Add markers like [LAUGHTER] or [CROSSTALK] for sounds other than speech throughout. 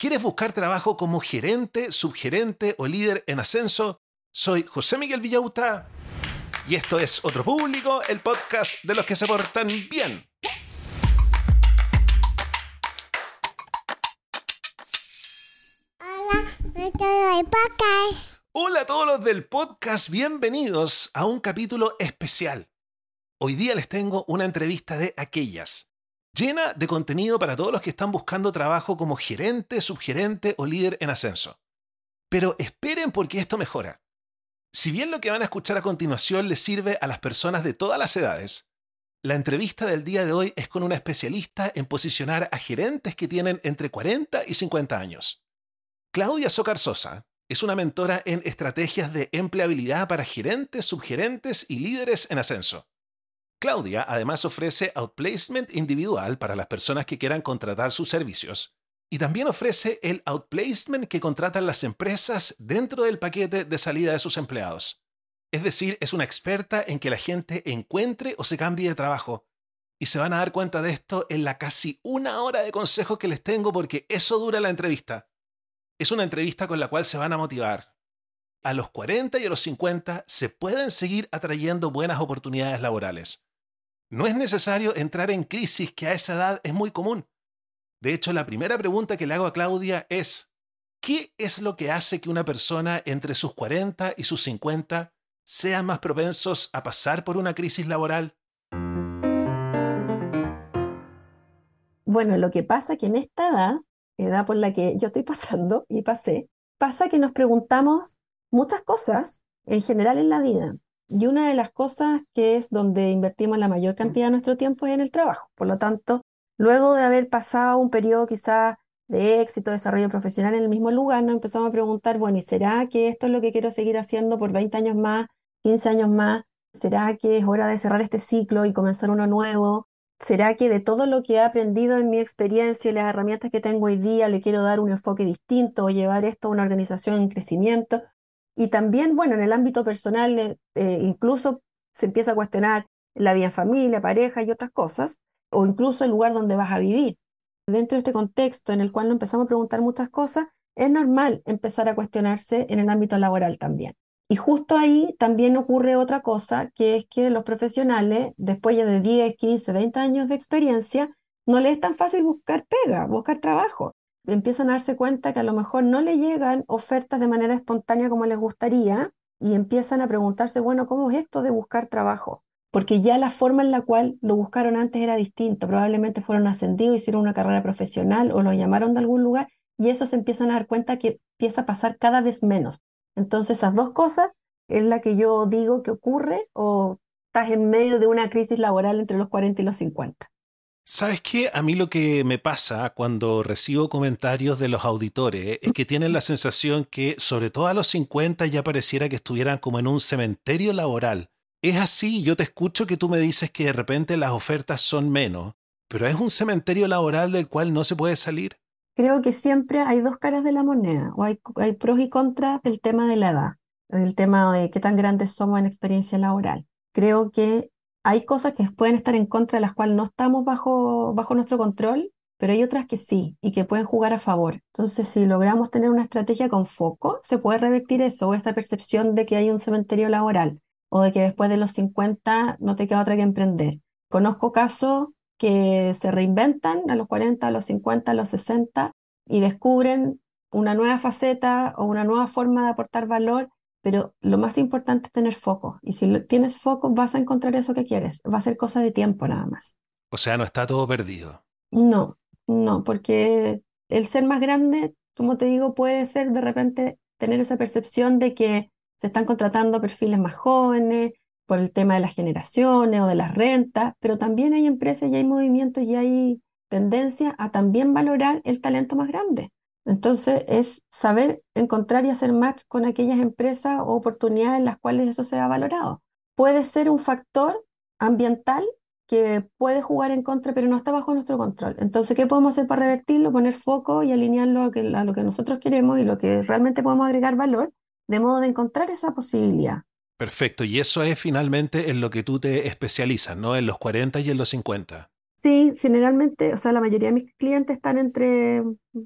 ¿Quieres buscar trabajo como gerente, subgerente o líder en ascenso? Soy José Miguel Villauta y esto es Otro Público, el podcast de los que se portan bien. Hola a todos los del podcast, bienvenidos a un capítulo especial. Hoy día les tengo una entrevista de aquellas llena de contenido para todos los que están buscando trabajo como gerente, subgerente o líder en ascenso. Pero esperen porque esto mejora. Si bien lo que van a escuchar a continuación les sirve a las personas de todas las edades, la entrevista del día de hoy es con una especialista en posicionar a gerentes que tienen entre 40 y 50 años. Claudia Socar Sosa es una mentora en estrategias de empleabilidad para gerentes, subgerentes y líderes en ascenso. Claudia además ofrece outplacement individual para las personas que quieran contratar sus servicios y también ofrece el outplacement que contratan las empresas dentro del paquete de salida de sus empleados. Es decir, es una experta en que la gente encuentre o se cambie de trabajo. Y se van a dar cuenta de esto en la casi una hora de consejos que les tengo porque eso dura la entrevista. Es una entrevista con la cual se van a motivar. A los 40 y a los 50 se pueden seguir atrayendo buenas oportunidades laborales. No es necesario entrar en crisis que a esa edad es muy común. De hecho, la primera pregunta que le hago a Claudia es, ¿qué es lo que hace que una persona entre sus 40 y sus 50 sean más propensos a pasar por una crisis laboral? Bueno, lo que pasa que en esta edad, edad por la que yo estoy pasando y pasé, pasa que nos preguntamos muchas cosas en general en la vida. Y una de las cosas que es donde invertimos la mayor cantidad de nuestro tiempo es en el trabajo. Por lo tanto, luego de haber pasado un periodo quizás de éxito, desarrollo profesional en el mismo lugar, nos empezamos a preguntar, bueno, ¿y será que esto es lo que quiero seguir haciendo por 20 años más, 15 años más? ¿Será que es hora de cerrar este ciclo y comenzar uno nuevo? ¿Será que de todo lo que he aprendido en mi experiencia y las herramientas que tengo hoy día le quiero dar un enfoque distinto o llevar esto a una organización en crecimiento? Y también, bueno, en el ámbito personal, eh, eh, incluso se empieza a cuestionar la vida familia, pareja y otras cosas, o incluso el lugar donde vas a vivir. Dentro de este contexto en el cual nos empezamos a preguntar muchas cosas, es normal empezar a cuestionarse en el ámbito laboral también. Y justo ahí también ocurre otra cosa, que es que los profesionales, después ya de 10, 15, 20 años de experiencia, no les es tan fácil buscar pega, buscar trabajo empiezan a darse cuenta que a lo mejor no le llegan ofertas de manera espontánea como les gustaría y empiezan a preguntarse, bueno, ¿cómo es esto de buscar trabajo? Porque ya la forma en la cual lo buscaron antes era distinta. Probablemente fueron ascendidos, hicieron una carrera profesional o lo llamaron de algún lugar y eso se empiezan a dar cuenta que empieza a pasar cada vez menos. Entonces, esas dos cosas es la que yo digo que ocurre o estás en medio de una crisis laboral entre los 40 y los 50. ¿Sabes qué? A mí lo que me pasa cuando recibo comentarios de los auditores es que tienen la sensación que, sobre todo a los 50, ya pareciera que estuvieran como en un cementerio laboral. Es así, yo te escucho que tú me dices que de repente las ofertas son menos, pero es un cementerio laboral del cual no se puede salir. Creo que siempre hay dos caras de la moneda, o hay, hay pros y contras del tema de la edad, del tema de qué tan grandes somos en experiencia laboral. Creo que hay cosas que pueden estar en contra de las cuales no estamos bajo, bajo nuestro control, pero hay otras que sí y que pueden jugar a favor. Entonces, si logramos tener una estrategia con foco, se puede revertir eso, esa percepción de que hay un cementerio laboral o de que después de los 50 no te queda otra que emprender. Conozco casos que se reinventan a los 40, a los 50, a los 60 y descubren una nueva faceta o una nueva forma de aportar valor pero lo más importante es tener foco. Y si tienes foco, vas a encontrar eso que quieres. Va a ser cosa de tiempo nada más. O sea, no está todo perdido. No, no, porque el ser más grande, como te digo, puede ser de repente tener esa percepción de que se están contratando perfiles más jóvenes por el tema de las generaciones o de las rentas, pero también hay empresas y hay movimientos y hay tendencia a también valorar el talento más grande. Entonces es saber encontrar y hacer match con aquellas empresas o oportunidades en las cuales eso sea valorado. Puede ser un factor ambiental que puede jugar en contra, pero no está bajo nuestro control. Entonces, ¿qué podemos hacer para revertirlo? Poner foco y alinearlo a, a lo que nosotros queremos y lo que realmente podemos agregar valor, de modo de encontrar esa posibilidad. Perfecto, y eso es finalmente en lo que tú te especializas, ¿no? En los 40 y en los 50. Sí, generalmente, o sea, la mayoría de mis clientes están entre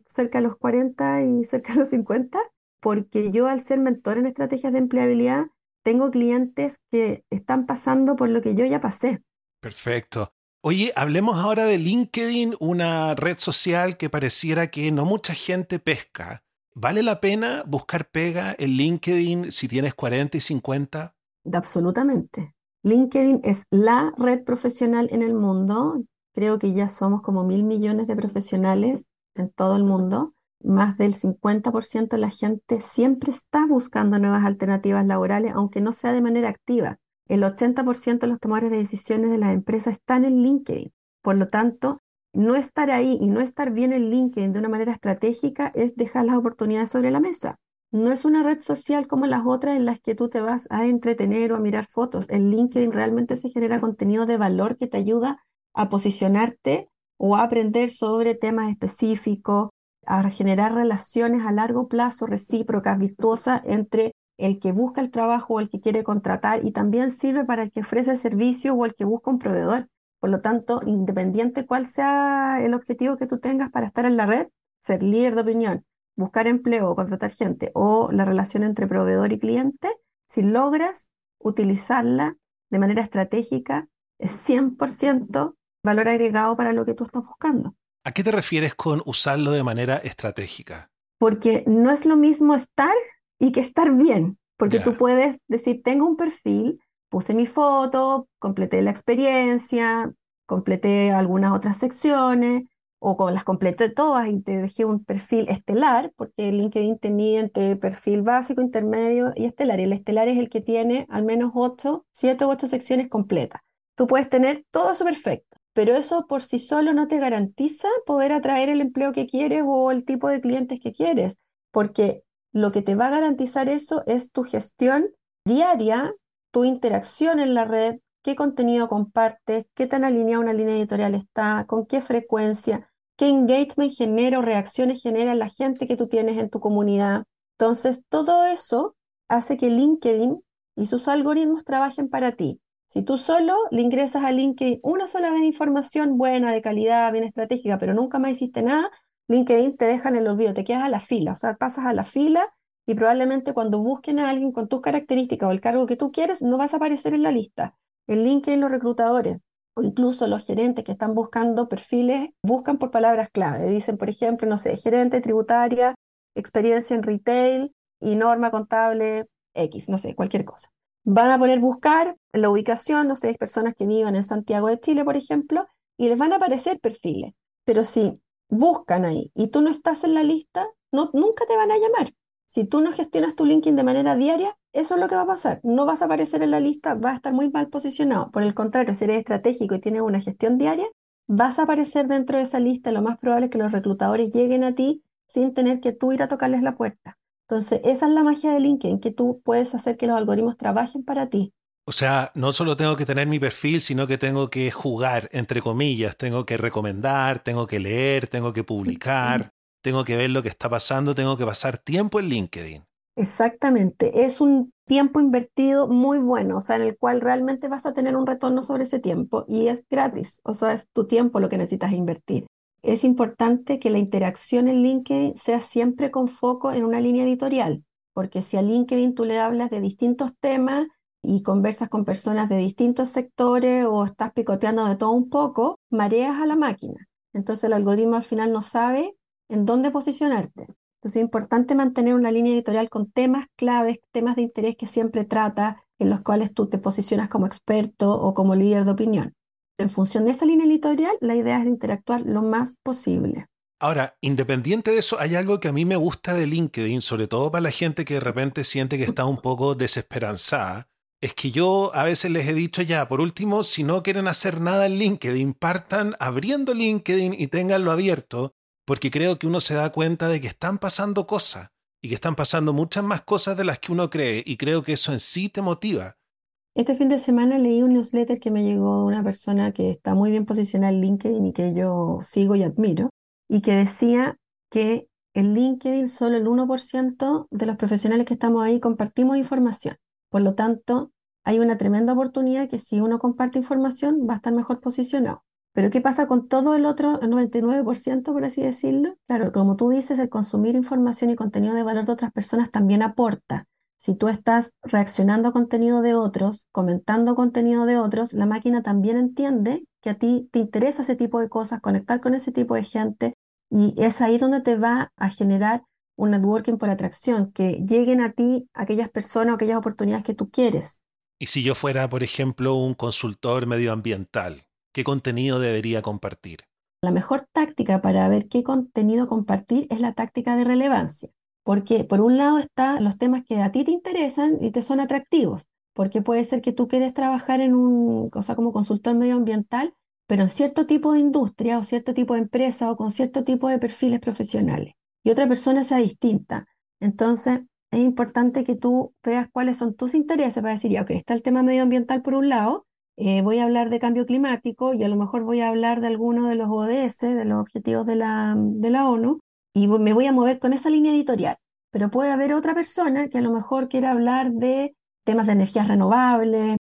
cerca de los 40 y cerca de los 50, porque yo al ser mentor en estrategias de empleabilidad, tengo clientes que están pasando por lo que yo ya pasé. Perfecto. Oye, hablemos ahora de LinkedIn, una red social que pareciera que no mucha gente pesca. ¿Vale la pena buscar pega en LinkedIn si tienes 40 y 50? Absolutamente. LinkedIn es la red profesional en el mundo. Creo que ya somos como mil millones de profesionales en todo el mundo. Más del 50% de la gente siempre está buscando nuevas alternativas laborales, aunque no sea de manera activa. El 80% de los tomadores de decisiones de las empresas están en LinkedIn. Por lo tanto, no estar ahí y no estar bien en LinkedIn de una manera estratégica es dejar las oportunidades sobre la mesa. No es una red social como las otras en las que tú te vas a entretener o a mirar fotos. En LinkedIn realmente se genera contenido de valor que te ayuda a posicionarte o a aprender sobre temas específicos, a generar relaciones a largo plazo recíprocas, virtuosas entre el que busca el trabajo o el que quiere contratar y también sirve para el que ofrece servicio o el que busca un proveedor. Por lo tanto, independiente cuál sea el objetivo que tú tengas para estar en la red, ser líder de opinión, buscar empleo o contratar gente o la relación entre proveedor y cliente, si logras utilizarla de manera estratégica, es 100% valor agregado para lo que tú estás buscando. ¿A qué te refieres con usarlo de manera estratégica? Porque no es lo mismo estar y que estar bien, porque tú puedes decir, tengo un perfil, puse mi foto, completé la experiencia, completé algunas otras secciones, o con las completé todas y te dejé un perfil estelar, porque LinkedIn te mide entre perfil básico, intermedio y estelar. Y el estelar es el que tiene al menos 8, 7 u 8 secciones completas. Tú puedes tener todo eso perfecto, pero eso por sí solo no te garantiza poder atraer el empleo que quieres o el tipo de clientes que quieres, porque lo que te va a garantizar eso es tu gestión diaria, tu interacción en la red, qué contenido compartes, qué tan alineada una línea editorial está, con qué frecuencia, qué engagement genera o reacciones genera la gente que tú tienes en tu comunidad. Entonces, todo eso hace que LinkedIn y sus algoritmos trabajen para ti. Si tú solo le ingresas a LinkedIn una sola vez información buena, de calidad, bien estratégica, pero nunca más hiciste nada, LinkedIn te deja en el olvido, te quedas a la fila, o sea, pasas a la fila y probablemente cuando busquen a alguien con tus características o el cargo que tú quieres, no vas a aparecer en la lista. En LinkedIn los reclutadores o incluso los gerentes que están buscando perfiles, buscan por palabras clave. Dicen, por ejemplo, no sé, gerente tributaria, experiencia en retail y norma contable X, no sé, cualquier cosa. Van a poner buscar la ubicación, no sé, hay personas que vivan en Santiago de Chile, por ejemplo, y les van a aparecer perfiles. Pero si buscan ahí y tú no estás en la lista, no, nunca te van a llamar. Si tú no gestionas tu LinkedIn de manera diaria, eso es lo que va a pasar. No vas a aparecer en la lista, vas a estar muy mal posicionado. Por el contrario, si eres estratégico y tienes una gestión diaria, vas a aparecer dentro de esa lista. Lo más probable es que los reclutadores lleguen a ti sin tener que tú ir a tocarles la puerta. Entonces, esa es la magia de LinkedIn, que tú puedes hacer que los algoritmos trabajen para ti. O sea, no solo tengo que tener mi perfil, sino que tengo que jugar, entre comillas, tengo que recomendar, tengo que leer, tengo que publicar tengo que ver lo que está pasando, tengo que pasar tiempo en LinkedIn. Exactamente, es un tiempo invertido muy bueno, o sea, en el cual realmente vas a tener un retorno sobre ese tiempo y es gratis, o sea, es tu tiempo lo que necesitas invertir. Es importante que la interacción en LinkedIn sea siempre con foco en una línea editorial, porque si a LinkedIn tú le hablas de distintos temas y conversas con personas de distintos sectores o estás picoteando de todo un poco, mareas a la máquina. Entonces el algoritmo al final no sabe en dónde posicionarte. Entonces es importante mantener una línea editorial con temas claves, temas de interés que siempre trata, en los cuales tú te posicionas como experto o como líder de opinión. En función de esa línea editorial, la idea es interactuar lo más posible. Ahora, independiente de eso, hay algo que a mí me gusta de LinkedIn, sobre todo para la gente que de repente siente que está un poco desesperanzada, es que yo a veces les he dicho ya, por último, si no quieren hacer nada en LinkedIn, partan abriendo LinkedIn y tenganlo abierto porque creo que uno se da cuenta de que están pasando cosas y que están pasando muchas más cosas de las que uno cree y creo que eso en sí te motiva. Este fin de semana leí un newsletter que me llegó de una persona que está muy bien posicionada en LinkedIn y que yo sigo y admiro, y que decía que en LinkedIn solo el 1% de los profesionales que estamos ahí compartimos información. Por lo tanto, hay una tremenda oportunidad que si uno comparte información va a estar mejor posicionado. Pero ¿qué pasa con todo el otro el 99%, por así decirlo? Claro, como tú dices, el consumir información y contenido de valor de otras personas también aporta. Si tú estás reaccionando a contenido de otros, comentando contenido de otros, la máquina también entiende que a ti te interesa ese tipo de cosas, conectar con ese tipo de gente, y es ahí donde te va a generar un networking por atracción, que lleguen a ti aquellas personas o aquellas oportunidades que tú quieres. Y si yo fuera, por ejemplo, un consultor medioambiental, ¿qué contenido debería compartir? La mejor táctica para ver qué contenido compartir es la táctica de relevancia, porque por un lado están los temas que a ti te interesan y te son atractivos, porque puede ser que tú quieres trabajar en un cosa como consultor medioambiental, pero en cierto tipo de industria o cierto tipo de empresa o con cierto tipo de perfiles profesionales y otra persona sea distinta. Entonces, es importante que tú veas cuáles son tus intereses para decir, ya, ok, está el tema medioambiental por un lado, eh, voy a hablar de cambio climático y a lo mejor voy a hablar de alguno de los ODS, de los objetivos de la, de la ONU, y me voy a mover con esa línea editorial. Pero puede haber otra persona que a lo mejor quiera hablar de temas de energías renovables,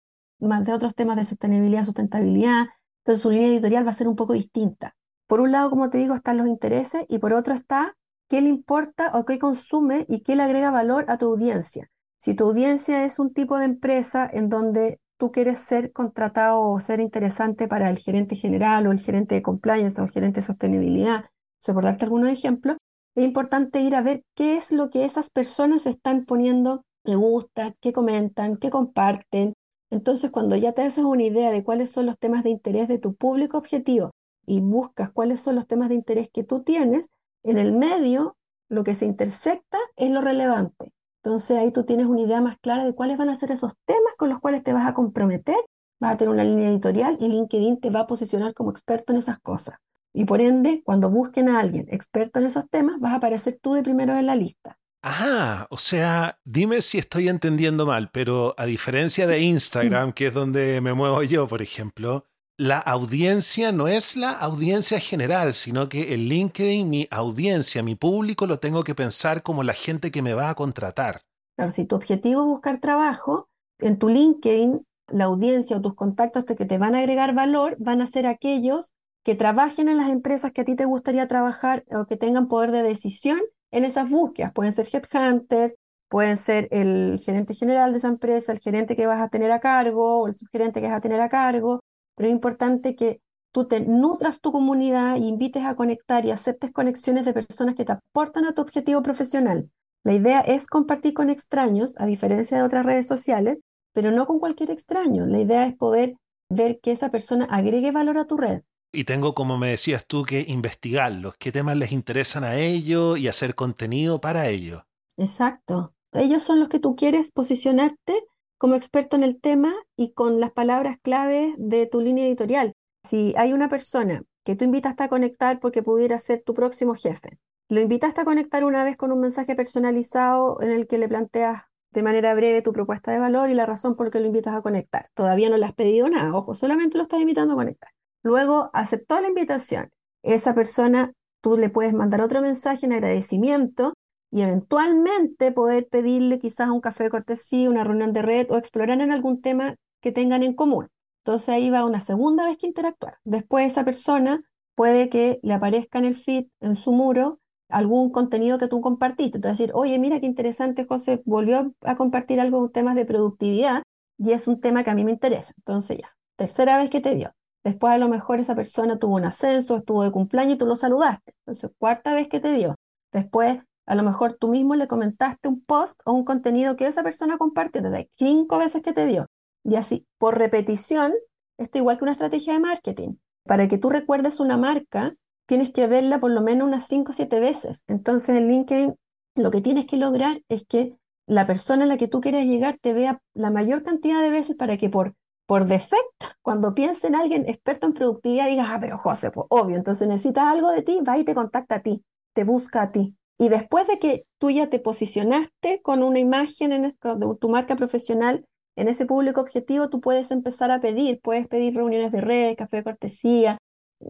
más de otros temas de sostenibilidad, sustentabilidad. Entonces su línea editorial va a ser un poco distinta. Por un lado, como te digo, están los intereses y por otro está qué le importa o qué consume y qué le agrega valor a tu audiencia. Si tu audiencia es un tipo de empresa en donde tú quieres ser contratado o ser interesante para el gerente general o el gerente de compliance o el gerente de sostenibilidad, sea, por darte algunos ejemplos, es importante ir a ver qué es lo que esas personas están poniendo que gusta, qué comentan, qué comparten. Entonces, cuando ya te haces una idea de cuáles son los temas de interés de tu público objetivo y buscas cuáles son los temas de interés que tú tienes, en el medio, lo que se intersecta es lo relevante. Entonces ahí tú tienes una idea más clara de cuáles van a ser esos temas con los cuales te vas a comprometer, vas a tener una línea editorial y LinkedIn te va a posicionar como experto en esas cosas. Y por ende, cuando busquen a alguien experto en esos temas, vas a aparecer tú de primero en la lista. Ah, o sea, dime si estoy entendiendo mal, pero a diferencia de [LAUGHS] Instagram, que es donde me muevo yo, por ejemplo, la audiencia no es la audiencia general, sino que el LinkedIn, mi audiencia, mi público, lo tengo que pensar como la gente que me va a contratar. Claro, si tu objetivo es buscar trabajo, en tu LinkedIn, la audiencia o tus contactos que te van a agregar valor van a ser aquellos que trabajen en las empresas que a ti te gustaría trabajar o que tengan poder de decisión en esas búsquedas. Pueden ser headhunters, pueden ser el gerente general de esa empresa, el gerente que vas a tener a cargo o el subgerente que vas a tener a cargo, pero es importante que tú te nutras tu comunidad y invites a conectar y aceptes conexiones de personas que te aportan a tu objetivo profesional. La idea es compartir con extraños, a diferencia de otras redes sociales, pero no con cualquier extraño. La idea es poder ver que esa persona agregue valor a tu red. Y tengo, como me decías tú, que investigarlos, qué temas les interesan a ellos y hacer contenido para ellos. Exacto. Ellos son los que tú quieres posicionarte como experto en el tema y con las palabras clave de tu línea editorial. Si hay una persona que tú invitaste a conectar porque pudiera ser tu próximo jefe, lo invitaste a conectar una vez con un mensaje personalizado en el que le planteas de manera breve tu propuesta de valor y la razón por qué lo invitas a conectar. Todavía no le has pedido nada, ojo, solamente lo estás invitando a conectar. Luego aceptó la invitación. Esa persona, tú le puedes mandar otro mensaje en agradecimiento y eventualmente poder pedirle quizás un café de cortesía, una reunión de red o explorar en algún tema que tengan en común. Entonces ahí va una segunda vez que interactuar. Después esa persona puede que le aparezca en el feed, en su muro, algún contenido que tú compartiste. Entonces decir, oye, mira qué interesante, José volvió a compartir algo, un tema de productividad y es un tema que a mí me interesa. Entonces ya, tercera vez que te vio. Después a lo mejor esa persona tuvo un ascenso, estuvo de cumpleaños y tú lo saludaste. Entonces, cuarta vez que te vio. Después a lo mejor tú mismo le comentaste un post o un contenido que esa persona compartió desde cinco veces que te vio. Y así, por repetición, esto igual que una estrategia de marketing. Para que tú recuerdes una marca, tienes que verla por lo menos unas cinco o siete veces. Entonces, en LinkedIn, lo que tienes que lograr es que la persona a la que tú quieres llegar te vea la mayor cantidad de veces para que por, por defecto, cuando piense en alguien experto en productividad, digas, ah, pero José, pues obvio, entonces necesitas algo de ti, va y te contacta a ti, te busca a ti. Y después de que tú ya te posicionaste con una imagen en tu marca profesional en ese público objetivo, tú puedes empezar a pedir, puedes pedir reuniones de red, café de cortesía,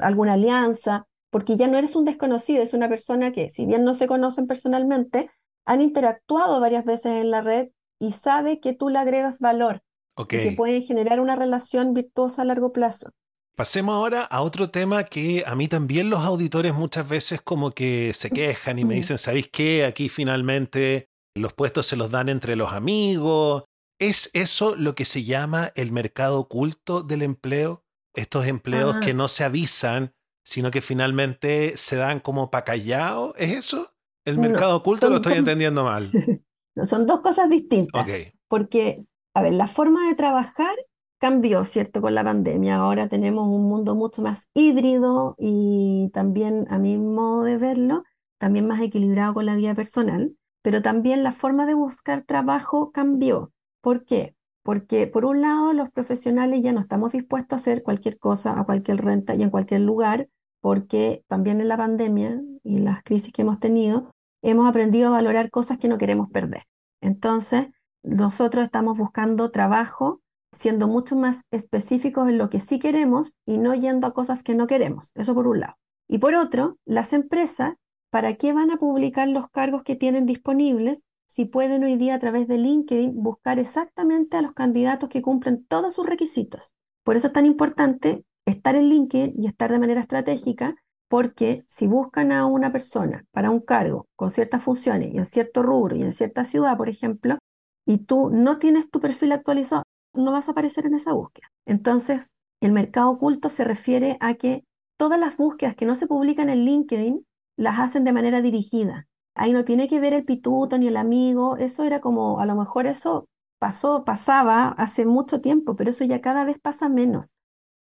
alguna alianza, porque ya no eres un desconocido, es una persona que, si bien no se conocen personalmente, han interactuado varias veces en la red y sabe que tú le agregas valor, y que pueden generar una relación virtuosa a largo plazo. Pasemos ahora a otro tema que a mí también los auditores muchas veces como que se [LAUGHS] quejan y me dicen, ¿sabéis qué? Aquí finalmente los puestos se los dan entre los amigos. ¿Es eso lo que se llama el mercado oculto del empleo? Estos empleos Ah. que no se avisan, sino que finalmente se dan como pa' callado. ¿Es eso? ¿El No, mercado oculto son lo estoy entendiendo mal? [LAUGHS] No, son dos cosas distintas. Porque, a ver, la forma de trabajar cambió, ¿cierto? Con la pandemia. Ahora tenemos un mundo mucho más híbrido y también, a mi modo de verlo, también más equilibrado con la vida personal. Pero también la forma de buscar trabajo cambió. ¿Por qué? Porque, por un lado, los profesionales ya no estamos dispuestos a hacer cualquier cosa a cualquier renta y en cualquier lugar, porque también en la pandemia y las crisis que hemos tenido, hemos aprendido a valorar cosas que no queremos perder. Entonces, nosotros estamos buscando trabajo siendo mucho más específicos en lo que sí queremos y no yendo a cosas que no queremos. Eso por un lado. Y por otro, las empresas, ¿para qué van a publicar los cargos que tienen disponibles si pueden hoy día a través de LinkedIn buscar exactamente a los candidatos que cumplen todos sus requisitos? Por eso es tan importante estar en LinkedIn y estar de manera estratégica, porque si buscan a una persona para un cargo con ciertas funciones y en cierto rubro y en cierta ciudad, por ejemplo, y tú no tienes tu perfil actualizado, no vas a aparecer en esa búsqueda. Entonces, el mercado oculto se refiere a que todas las búsquedas que no se publican en LinkedIn las hacen de manera dirigida. Ahí no tiene que ver el pituto ni el amigo, eso era como, a lo mejor eso pasó, pasaba hace mucho tiempo, pero eso ya cada vez pasa menos,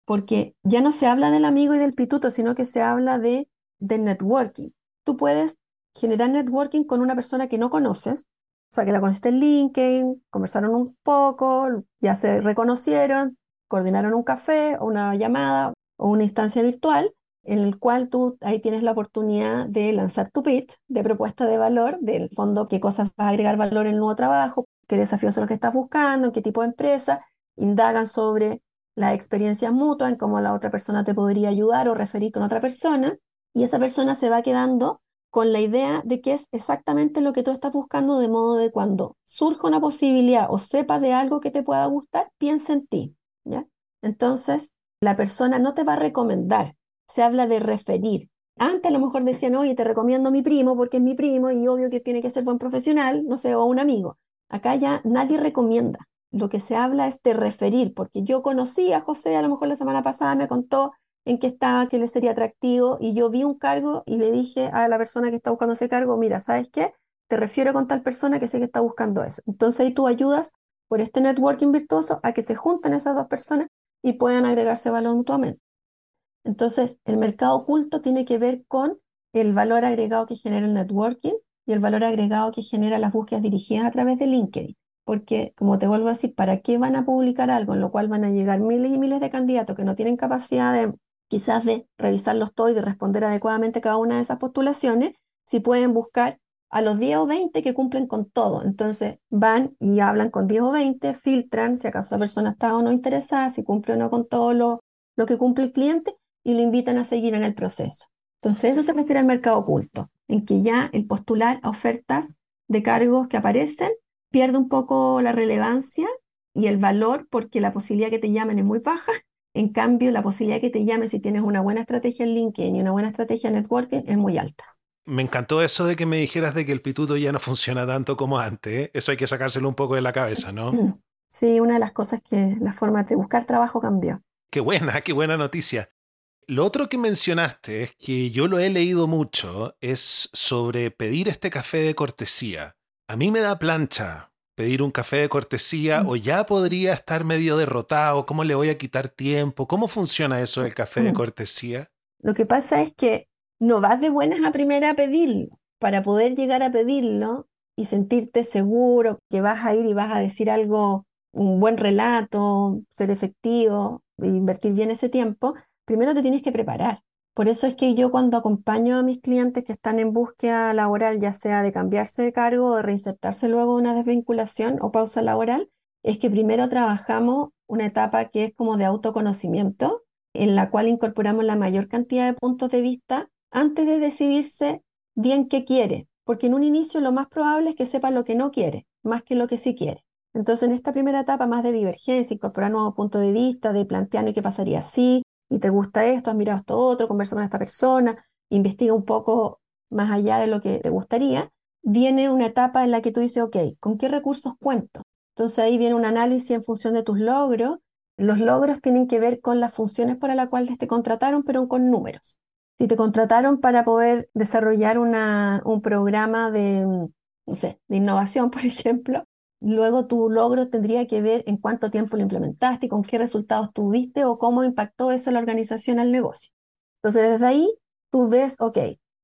porque ya no se habla del amigo y del pituto, sino que se habla de, de networking. Tú puedes generar networking con una persona que no conoces, o sea, que la conociste en LinkedIn, conversaron un poco, ya se reconocieron, coordinaron un café o una llamada o una instancia virtual en el cual tú ahí tienes la oportunidad de lanzar tu pitch de propuesta de valor, del fondo, qué cosas vas a agregar valor en el nuevo trabajo, qué desafíos son los que estás buscando, en qué tipo de empresa, indagan sobre las experiencias mutuas, en cómo la otra persona te podría ayudar o referir con otra persona, y esa persona se va quedando con la idea de que es exactamente lo que tú estás buscando, de modo de cuando surja una posibilidad o sepa de algo que te pueda gustar, piensa en ti, ¿ya? Entonces, la persona no te va a recomendar, se habla de referir. Antes a lo mejor decían, oye, te recomiendo a mi primo porque es mi primo y obvio que tiene que ser buen profesional, no sé, o un amigo. Acá ya nadie recomienda. Lo que se habla es de referir, porque yo conocí a José, a lo mejor la semana pasada me contó en qué estaba, que le sería atractivo, y yo vi un cargo y le dije a la persona que está buscando ese cargo, mira, ¿sabes qué? Te refiero con tal persona que sé que está buscando eso. Entonces ahí tú ayudas por este networking virtuoso a que se junten esas dos personas y puedan agregarse valor mutuamente. Entonces, el mercado oculto tiene que ver con el valor agregado que genera el networking y el valor agregado que genera las búsquedas dirigidas a través de LinkedIn. Porque, como te vuelvo a decir, ¿para qué van a publicar algo en lo cual van a llegar miles y miles de candidatos que no tienen capacidad de quizás de revisarlos todos y de responder adecuadamente cada una de esas postulaciones, si pueden buscar a los 10 o 20 que cumplen con todo? Entonces van y hablan con 10 o 20, filtran si acaso esa persona está o no interesada, si cumple o no con todo lo, lo que cumple el cliente y lo invitan a seguir en el proceso. Entonces eso se refiere al mercado oculto, en que ya el postular a ofertas de cargos que aparecen pierde un poco la relevancia y el valor porque la posibilidad que te llamen es muy baja. En cambio, la posibilidad que te llamen si tienes una buena estrategia en LinkedIn y una buena estrategia en networking es muy alta. Me encantó eso de que me dijeras de que el pituto ya no funciona tanto como antes. ¿eh? Eso hay que sacárselo un poco de la cabeza, ¿no? Sí, una de las cosas que la forma de buscar trabajo cambió. Qué buena, qué buena noticia. Lo otro que mencionaste es que yo lo he leído mucho, es sobre pedir este café de cortesía. A mí me da plancha pedir un café de cortesía o ya podría estar medio derrotado, ¿cómo le voy a quitar tiempo? ¿Cómo funciona eso del café de cortesía? Lo que pasa es que no vas de buenas a primera a pedirlo. Para poder llegar a pedirlo y sentirte seguro que vas a ir y vas a decir algo, un buen relato, ser efectivo, invertir bien ese tiempo, primero te tienes que preparar. Por eso es que yo cuando acompaño a mis clientes que están en búsqueda laboral, ya sea de cambiarse de cargo o de reinsertarse luego de una desvinculación o pausa laboral, es que primero trabajamos una etapa que es como de autoconocimiento, en la cual incorporamos la mayor cantidad de puntos de vista antes de decidirse bien qué quiere, porque en un inicio lo más probable es que sepa lo que no quiere, más que lo que sí quiere. Entonces, en esta primera etapa más de divergencia, incorporar nuevos puntos de vista, de plantear qué pasaría si, y te gusta esto, has mirado esto otro, conversa con esta persona, investiga un poco más allá de lo que te gustaría, viene una etapa en la que tú dices, ok, ¿con qué recursos cuento? Entonces ahí viene un análisis en función de tus logros. Los logros tienen que ver con las funciones para las cuales te contrataron, pero con números. Si te contrataron para poder desarrollar una, un programa de, no sé, de innovación, [LAUGHS] por ejemplo, luego tu logro tendría que ver en cuánto tiempo lo implementaste con qué resultados tuviste o cómo impactó eso la organización al negocio. Entonces, desde ahí tú ves, ok,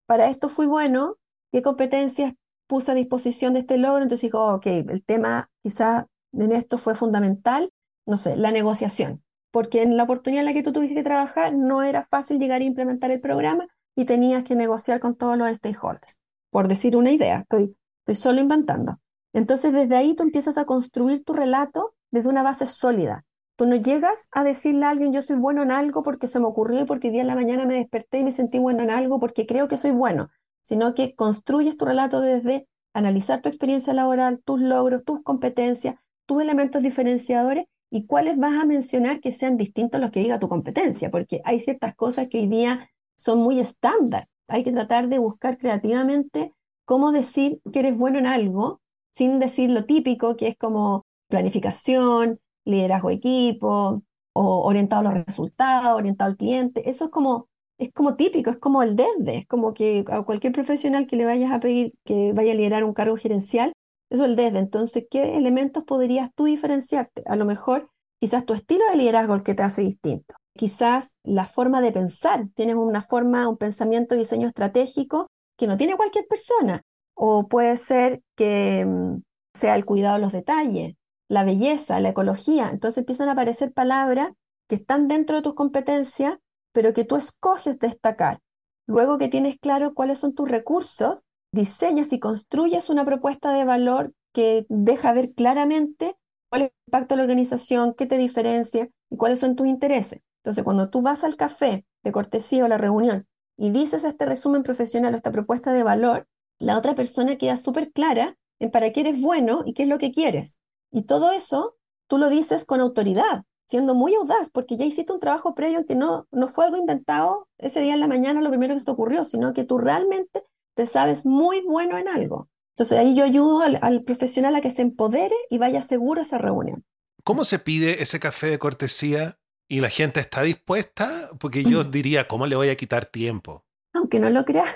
para esto fui bueno, qué competencias puse a disposición de este logro, entonces digo, ok, el tema quizá en esto fue fundamental, no sé, la negociación, porque en la oportunidad en la que tú tuviste que trabajar no era fácil llegar a implementar el programa y tenías que negociar con todos los stakeholders, por decir una idea, estoy, estoy solo inventando. Entonces desde ahí tú empiezas a construir tu relato desde una base sólida. Tú no llegas a decirle a alguien yo soy bueno en algo porque se me ocurrió y porque día en la mañana me desperté y me sentí bueno en algo porque creo que soy bueno, sino que construyes tu relato desde analizar tu experiencia laboral, tus logros, tus competencias, tus elementos diferenciadores y cuáles vas a mencionar que sean distintos a los que diga tu competencia, porque hay ciertas cosas que hoy día son muy estándar. Hay que tratar de buscar creativamente cómo decir que eres bueno en algo sin decir lo típico, que es como planificación, liderazgo equipo, o orientado a los resultados, orientado al cliente. Eso es como es como típico, es como el desde, es como que a cualquier profesional que le vayas a pedir que vaya a liderar un cargo gerencial, eso es el desde. Entonces, ¿qué elementos podrías tú diferenciarte? A lo mejor, quizás tu estilo de liderazgo el que te hace distinto. Quizás la forma de pensar, tienes una forma, un pensamiento, diseño estratégico que no tiene cualquier persona. O puede ser que mm, sea el cuidado de los detalles, la belleza, la ecología. Entonces empiezan a aparecer palabras que están dentro de tus competencias pero que tú escoges destacar. Luego que tienes claro cuáles son tus recursos, diseñas y construyes una propuesta de valor que deja ver claramente cuál es el impacto de la organización, qué te diferencia y cuáles son tus intereses. Entonces, cuando tú vas al café de cortesía o la reunión y dices este resumen profesional o esta propuesta de valor, la otra persona queda súper clara en para qué eres bueno y qué es lo que quieres. Y todo eso tú lo dices con autoridad, siendo muy audaz, porque ya hiciste un trabajo previo en que no, no fue algo inventado ese día en la mañana lo primero que se te ocurrió, sino que tú realmente te sabes muy bueno en algo. Entonces ahí yo ayudo al, profesional a que se empodere y vaya seguro a esa reunión. ¿Cómo se pide ese café de cortesía y la gente está dispuesta? Porque yo [CLEARS THROAT] diría, ¿cómo le voy a quitar tiempo? Aunque no lo creas,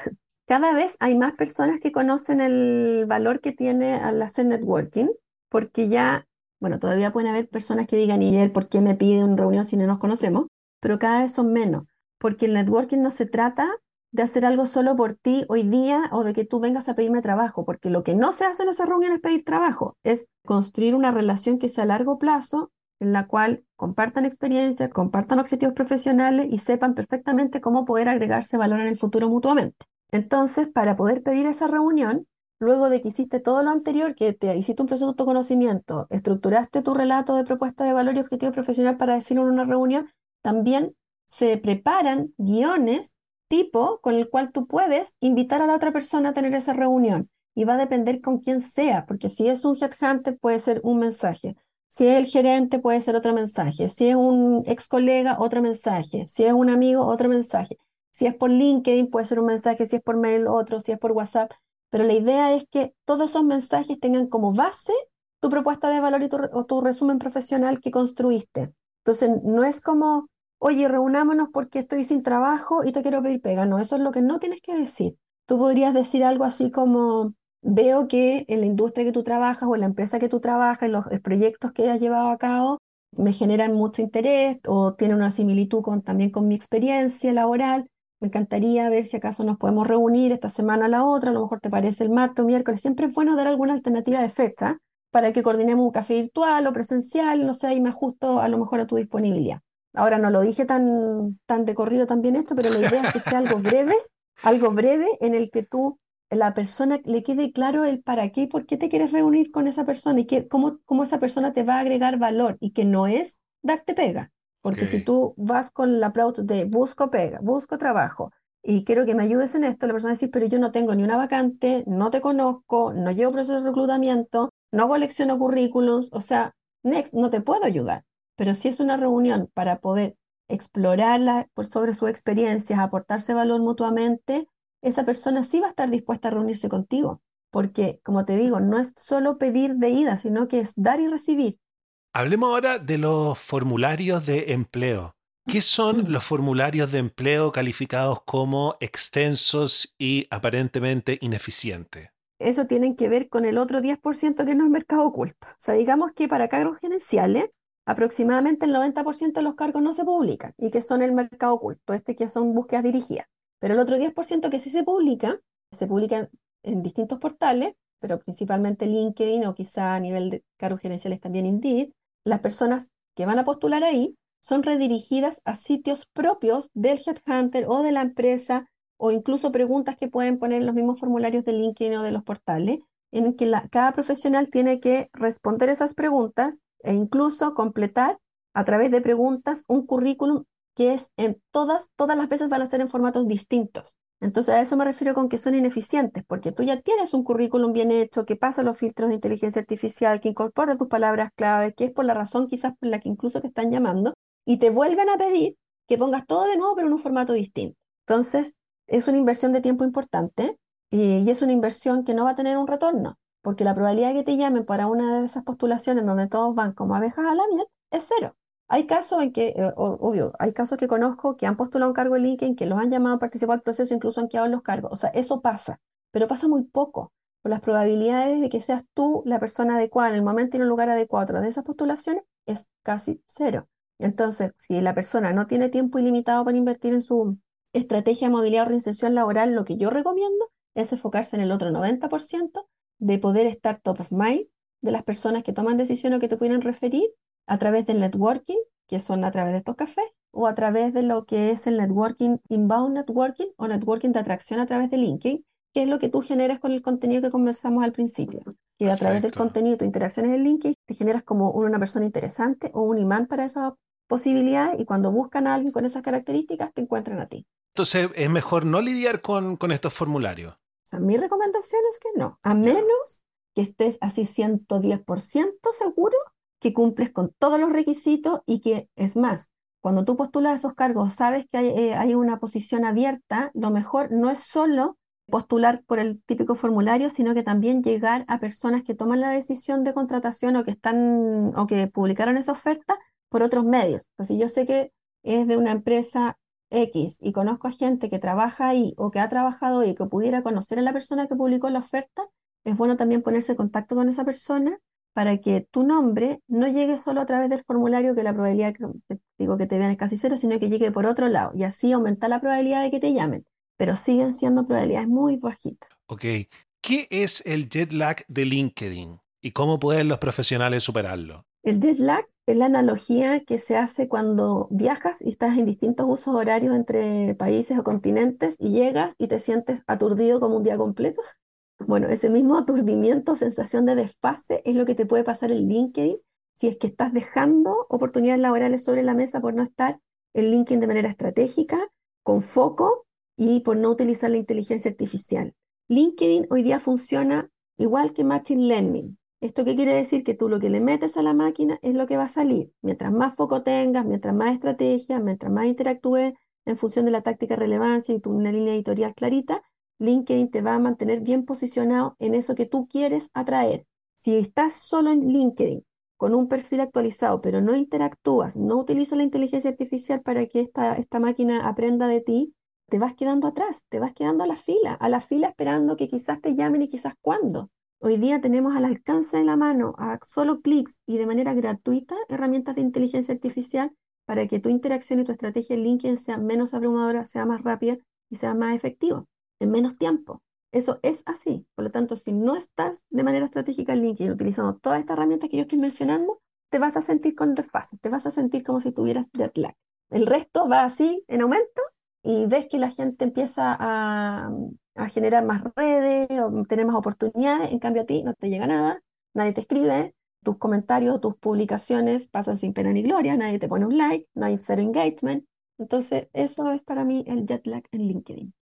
cada vez hay más personas que conocen el valor que tiene al hacer networking, porque ya bueno, todavía pueden haber personas que digan, ¿y él por qué me pide una reunión si no nos conocemos? Pero cada vez son menos, porque el networking no se trata de hacer algo solo por ti hoy día o de que tú vengas a pedirme trabajo, porque lo que no se hace en esa reunión es pedir trabajo, es construir una relación que sea a largo plazo, en la cual compartan experiencias, compartan objetivos profesionales y sepan perfectamente cómo poder agregarse valor en el futuro mutuamente. Entonces, para poder pedir esa reunión, luego de que hiciste todo lo anterior, que te hiciste un proceso de autoconocimiento, estructuraste tu relato de propuesta de valor y objetivo profesional para decirlo en una reunión, también se preparan guiones tipo con el cual tú puedes invitar a la otra persona a tener esa reunión. Y va a depender con quién sea, porque si es un headhunter puede ser un mensaje, si es el gerente puede ser otro mensaje, si es un ex colega otro mensaje, si es un amigo otro mensaje, si es por LinkedIn puede ser un mensaje, si es por mail otro, si es por WhatsApp pero la idea es que todos esos mensajes tengan como base tu propuesta de valor o tu resumen profesional que construiste. Entonces, no es como, oye, reunámonos porque estoy sin trabajo y te quiero pedir pega. No, eso es lo que no tienes que decir. Tú podrías decir algo así como, veo que en la industria que tú trabajas o en la empresa que tú trabajas, en los proyectos que has llevado a cabo, me generan mucho interés o tienen una similitud con, también con mi experiencia laboral. Me encantaría ver si acaso nos podemos reunir esta semana a la otra, a lo mejor te parece el martes o miércoles. Siempre es bueno dar alguna alternativa de fecha para que coordinemos un café virtual o presencial, no sé, y me ajusto a lo mejor a tu disponibilidad. Ahora no lo dije tan, tan de corrido también esto, pero la idea es que sea algo breve, algo breve en el que tú, la persona, le quede claro el para qué y por qué te quieres reunir con esa persona y que, cómo, cómo esa persona te va a agregar valor y que no es darte pega. Porque si tú vas con la approach de busco pega, busco trabajo y quiero que me ayudes en esto, la persona dice, pero yo no tengo ni una vacante, no te conozco, no llevo proceso de reclutamiento, no colecciono currículums, o sea, next, no te puedo ayudar. Pero si es una reunión para poder explorar por sobre sus experiencias, aportarse valor mutuamente, esa persona sí va a estar dispuesta a reunirse contigo. Porque, como te digo, no es solo pedir de ida, sino que es dar y recibir. Hablemos ahora de los formularios de empleo. ¿Qué son los formularios de empleo calificados como extensos y aparentemente ineficientes? Eso tiene que ver con el otro 10% que no es mercado oculto. O sea, digamos que para cargos gerenciales, aproximadamente el 90% de los cargos no se publican y que son el mercado oculto, este que son búsquedas dirigidas. Pero el otro 10% que sí se publica, se publica en distintos portales, pero principalmente LinkedIn o quizá a nivel de cargos gerenciales también Indeed, las personas que van a postular ahí son redirigidas a sitios propios del headhunter o de la empresa o incluso preguntas que pueden poner en los mismos formularios de LinkedIn o de los portales, en que cada profesional tiene que responder esas preguntas e incluso completar a través de preguntas un currículum que es en todas, todas las veces van a ser en formatos distintos. Entonces a eso me refiero con que son ineficientes, porque tú ya tienes un currículum bien hecho, que pasa los filtros de inteligencia artificial, que incorpora tus palabras clave, que es por la razón quizás por la que incluso te están llamando, y te vuelven a pedir que pongas todo de nuevo, pero en un formato distinto. Entonces, es una inversión de tiempo importante y, es una inversión que no va a tener un retorno, porque la probabilidad de que te llamen para una de esas postulaciones donde todos van como abejas a la miel es cero. Hay casos en que, eh, obvio, hay casos que conozco que han postulado un cargo en LinkedIn, que los han llamado a participar del proceso, incluso han quedado en los cargos. O sea, eso pasa, pero pasa muy poco. Las probabilidades de que seas tú la persona adecuada en el momento y en el lugar adecuado de esas postulaciones es casi cero. Entonces, si la persona no tiene tiempo ilimitado para invertir en su estrategia de movilidad o reinserción laboral, lo que yo recomiendo es enfocarse en el otro 90% de poder estar top of mind de las personas que toman decisiones o que te pueden referir a través del networking, que son a través de estos cafés, o a través de lo que es el networking, inbound networking o networking de atracción a través de LinkedIn, que es lo que tú generas con el contenido que conversamos al principio. Que a través del contenido y tus interacciones en LinkedIn te generas como una persona interesante o un imán para esa posibilidad y cuando buscan a alguien con esas características te encuentran a ti. Entonces es mejor no lidiar con, con estos formularios. O sea, mi recomendación es que no, a menos que estés así 110% seguro que cumples con todos los requisitos y que, es más, cuando tú postulas esos cargos, sabes que hay, eh, hay, una posición abierta, lo mejor no es solo postular por el típico formulario, sino que también llegar a personas que toman la decisión de contratación o que están o que publicaron esa oferta por otros medios. Sea, si yo sé que es de una empresa X y conozco a gente que trabaja ahí o que ha trabajado ahí, que pudiera conocer a la persona que publicó la oferta, es bueno también ponerse en contacto con esa persona para que tu nombre no llegue solo a través del formulario, que la probabilidad que, digo que te vean es casi cero, sino que llegue por otro lado y así aumenta la probabilidad de que te llamen, pero siguen siendo probabilidades muy bajitas. Ok, ¿qué es el jet lag de LinkedIn y cómo pueden los profesionales superarlo? El jet lag es la analogía que se hace cuando viajas y estás en distintos usos horarios entre países o continentes y llegas y te sientes aturdido como un día completo. Bueno, ese mismo aturdimiento, sensación de desfase, es lo que te puede pasar en LinkedIn si es que estás dejando oportunidades laborales sobre la mesa por no estar en LinkedIn de manera estratégica, con foco y por no utilizar la inteligencia artificial. LinkedIn hoy día funciona igual que Machine Learning. ¿Esto qué quiere decir? Que tú lo que le metes a la máquina es lo que va a salir. Mientras más foco tengas, mientras más estrategia, mientras más interactúes en función de la táctica relevancia y tu una línea editorial clarita, LinkedIn te va a mantener bien posicionado en eso que tú quieres atraer. Si estás solo en LinkedIn con un perfil actualizado, pero no interactúas, no utilizas la inteligencia artificial para que esta, esta máquina aprenda de ti, te vas quedando atrás, te vas quedando a la fila, a la fila esperando que quizás te llamen y quizás cuándo. Hoy día tenemos al alcance de la mano, a solo clics y de manera gratuita, herramientas de inteligencia artificial para que tu interacción y tu estrategia en LinkedIn sea menos abrumadora, sea más rápida y sea más efectiva en menos tiempo. Eso es así. Por lo tanto, si no estás de manera estratégica en LinkedIn utilizando todas estas herramientas que yo estoy mencionando, te vas a sentir con desfase, te vas a sentir como si tuvieras jet lag. El resto va así en aumento y ves que la gente empieza a, a generar más redes, o tener más oportunidades, en cambio a ti no te llega nada, nadie te escribe, tus comentarios, tus publicaciones pasan sin pena ni gloria, nadie te pone un like, no hay cero engagement. Entonces, eso es para mí el jet lag en LinkedIn.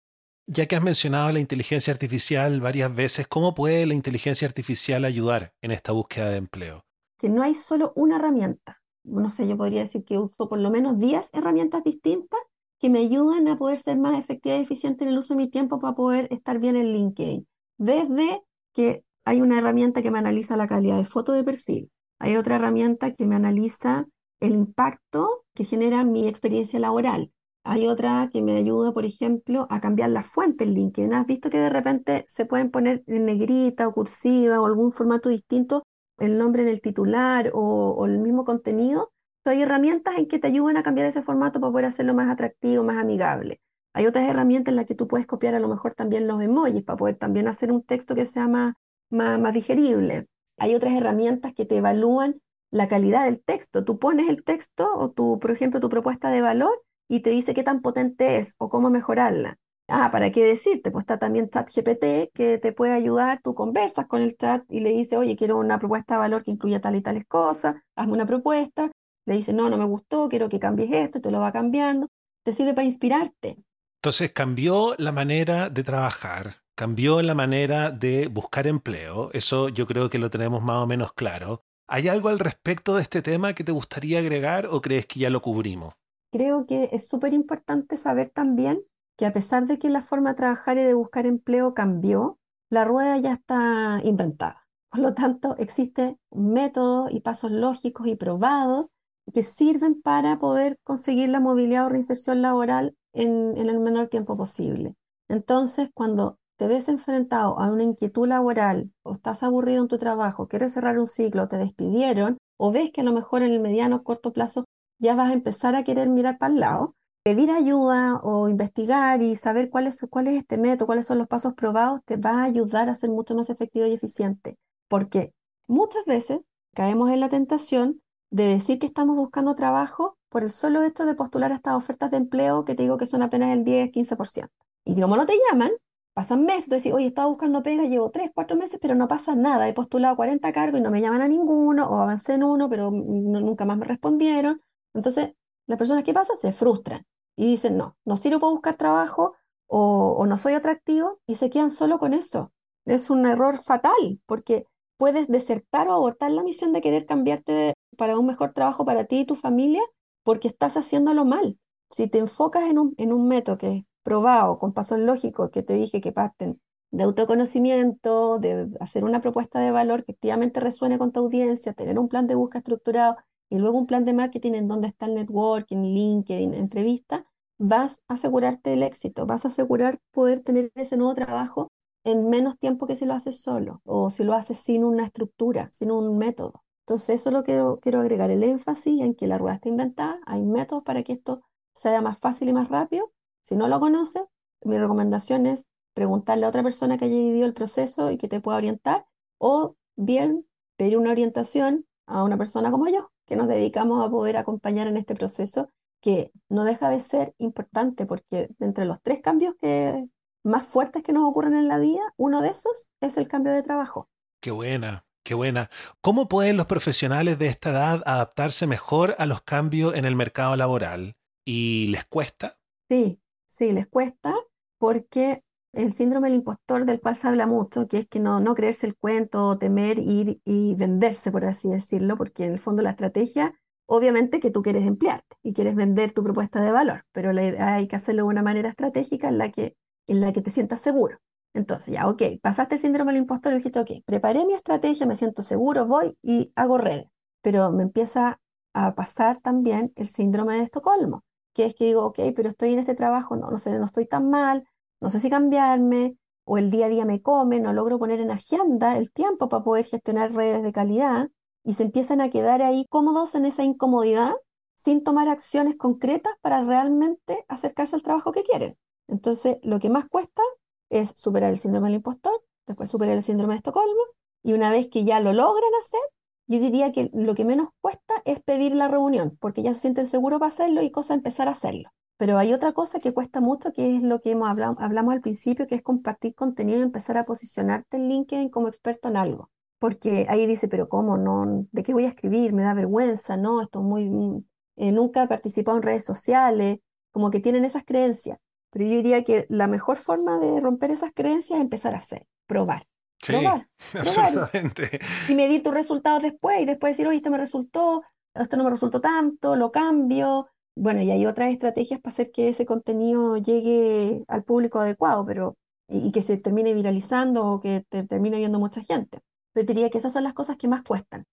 Ya que has mencionado la inteligencia artificial varias veces, ¿cómo puede la inteligencia artificial ayudar en esta búsqueda de empleo? Que no hay solo una herramienta. no sé, yo podría decir que uso por lo menos 10 herramientas distintas que me ayudan a poder ser más efectiva y eficiente en el uso de mi tiempo para poder estar bien en LinkedIn. Desde que hay una herramienta que me analiza la calidad de foto de perfil, hay otra herramienta que me analiza el impacto que genera mi experiencia laboral. Hay otra que me ayuda, por ejemplo, a cambiar la fuente en LinkedIn. ¿Has visto que de repente se pueden poner en negrita o cursiva o algún formato distinto el nombre en el titular o, el mismo contenido? hay herramientas en que te ayudan a cambiar ese formato para poder hacerlo más atractivo, más amigable. Hay otras herramientas en las que tú puedes copiar a lo mejor también los emojis para poder también hacer un texto que sea más, más, más digerible. Hay otras herramientas que te evalúan la calidad del texto. Tú pones el texto o tu, por ejemplo, tu propuesta de valor y te dice qué tan potente es o cómo mejorarla. Ah, ¿para qué decirte? Pues está también ChatGPT que te puede ayudar. Tú conversas con el chat y le dices, oye, quiero una propuesta de valor que incluya tal y tales cosas, hazme una propuesta. Le dices, no, no me gustó, quiero que cambies esto y te lo va cambiando. Te sirve para inspirarte. Entonces cambió la manera de trabajar, cambió la manera de buscar empleo. Eso yo creo que lo tenemos más o menos claro. ¿Hay algo al respecto de este tema que te gustaría agregar o crees que ya lo cubrimos? Creo que es súper importante saber también que a pesar de que la forma de trabajar y de buscar empleo cambió, la rueda ya está inventada. Por lo tanto, existen métodos y pasos lógicos y probados que sirven para poder conseguir la movilidad o reinserción laboral en, en el menor tiempo posible. Entonces, cuando te ves enfrentado a una inquietud laboral o estás aburrido en tu trabajo, quieres cerrar un ciclo, te despidieron o ves que a lo mejor en el mediano o corto plazo ya vas a empezar a querer mirar para el lado, pedir ayuda o investigar y saber cuál es, cuál es este método, cuáles son los pasos probados, te va a ayudar a ser mucho más efectivo y eficiente. Porque muchas veces caemos en la tentación de decir que estamos buscando trabajo por el solo hecho de postular estas ofertas de empleo que te digo que son apenas el 10-15%. Y como no te llaman, Pasan meses, tú decís, oye, estaba buscando pega, llevo 3, 4 meses, pero no pasa nada, he postulado 40 cargos y no me llaman a ninguno, o avancé en uno, pero nunca más me respondieron. Entonces, las personas, ¿qué pasa? Se frustran y dicen, no, no sirvo para buscar trabajo o, no soy atractivo y se quedan solo con eso. Es un error fatal porque puedes desertar o abortar la misión de querer cambiarte para un mejor trabajo para ti y tu familia porque estás haciéndolo mal. Si te enfocas en un, en un método que probado con pasos lógicos que te dije que parten de autoconocimiento, de hacer una propuesta de valor que efectivamente resuene con tu audiencia, tener un plan de búsqueda estructurado y luego un plan de marketing en donde está el networking, LinkedIn, entrevista, vas a asegurarte el éxito, vas a asegurar poder tener ese nuevo trabajo en menos tiempo que si lo haces solo o si lo haces sin una estructura, sin un método. Entonces eso lo quiero, quiero agregar el énfasis en que la rueda está inventada, hay métodos para que esto sea más fácil y más rápido si no lo conoces, mi recomendación es preguntarle a otra persona que haya vivido el proceso y que te pueda orientar, o bien pedir una orientación a una persona como yo, que nos dedicamos a poder acompañar en este proceso, que no deja de ser importante, porque entre los tres cambios que, más fuertes que nos ocurren en la vida, uno de esos es el cambio de trabajo. Qué buena, qué buena. ¿Cómo pueden los profesionales de esta edad adaptarse mejor a los cambios en el mercado laboral? ¿Y les cuesta? Sí, Sí, les cuesta porque el síndrome del impostor del cual se habla mucho, que es que no, creerse el cuento, temer ir y venderse, por así decirlo, porque en el fondo la estrategia, obviamente que tú quieres emplearte y quieres vender tu propuesta de valor, pero hay que hacerlo de una manera estratégica en la que, en la que te sientas seguro. Entonces, ya, ok, pasaste el síndrome del impostor y dijiste, ok, preparé mi estrategia, me siento seguro, voy y hago redes. Pero me empieza a pasar también el síndrome de Estocolmo, que es que digo, ok, pero estoy en este trabajo, no, no sé, no estoy tan mal, no sé si cambiarme, o el día a día me come, no logro poner en agenda el tiempo para poder gestionar redes de calidad, y se empiezan a quedar ahí cómodos en esa incomodidad sin tomar acciones concretas para realmente acercarse al trabajo que quieren. Entonces, lo que más cuesta es superar el síndrome del impostor, después superar el síndrome de Estocolmo, y una vez que ya lo logran hacer, yo diría que lo que menos cuesta es pedir la reunión, porque ya se sienten seguros para hacerlo y cosa empezar a hacerlo. Pero hay otra cosa que cuesta mucho, que es lo que hemos hablado, hablamos al principio, que es compartir contenido y empezar a posicionarte en LinkedIn como experto en algo. Porque ahí dice, pero ¿cómo? No, ¿De qué voy a escribir? Me da vergüenza, ¿no? Esto es muy... Mm, eh, nunca he participado en redes sociales, como que tienen esas creencias. Pero yo diría que la mejor forma de romper esas creencias es empezar a hacer, probar. Sí, [LAUGHS] absolutamente. Y medir tus resultados después y después decir, oye, esto me resultó, esto no me resultó tanto, lo cambio. Bueno, y hay otras estrategias para hacer que ese contenido llegue al público adecuado, pero y, que se termine viralizando o que te termine viendo mucha gente. Pero diría que esas son las cosas que más cuestan.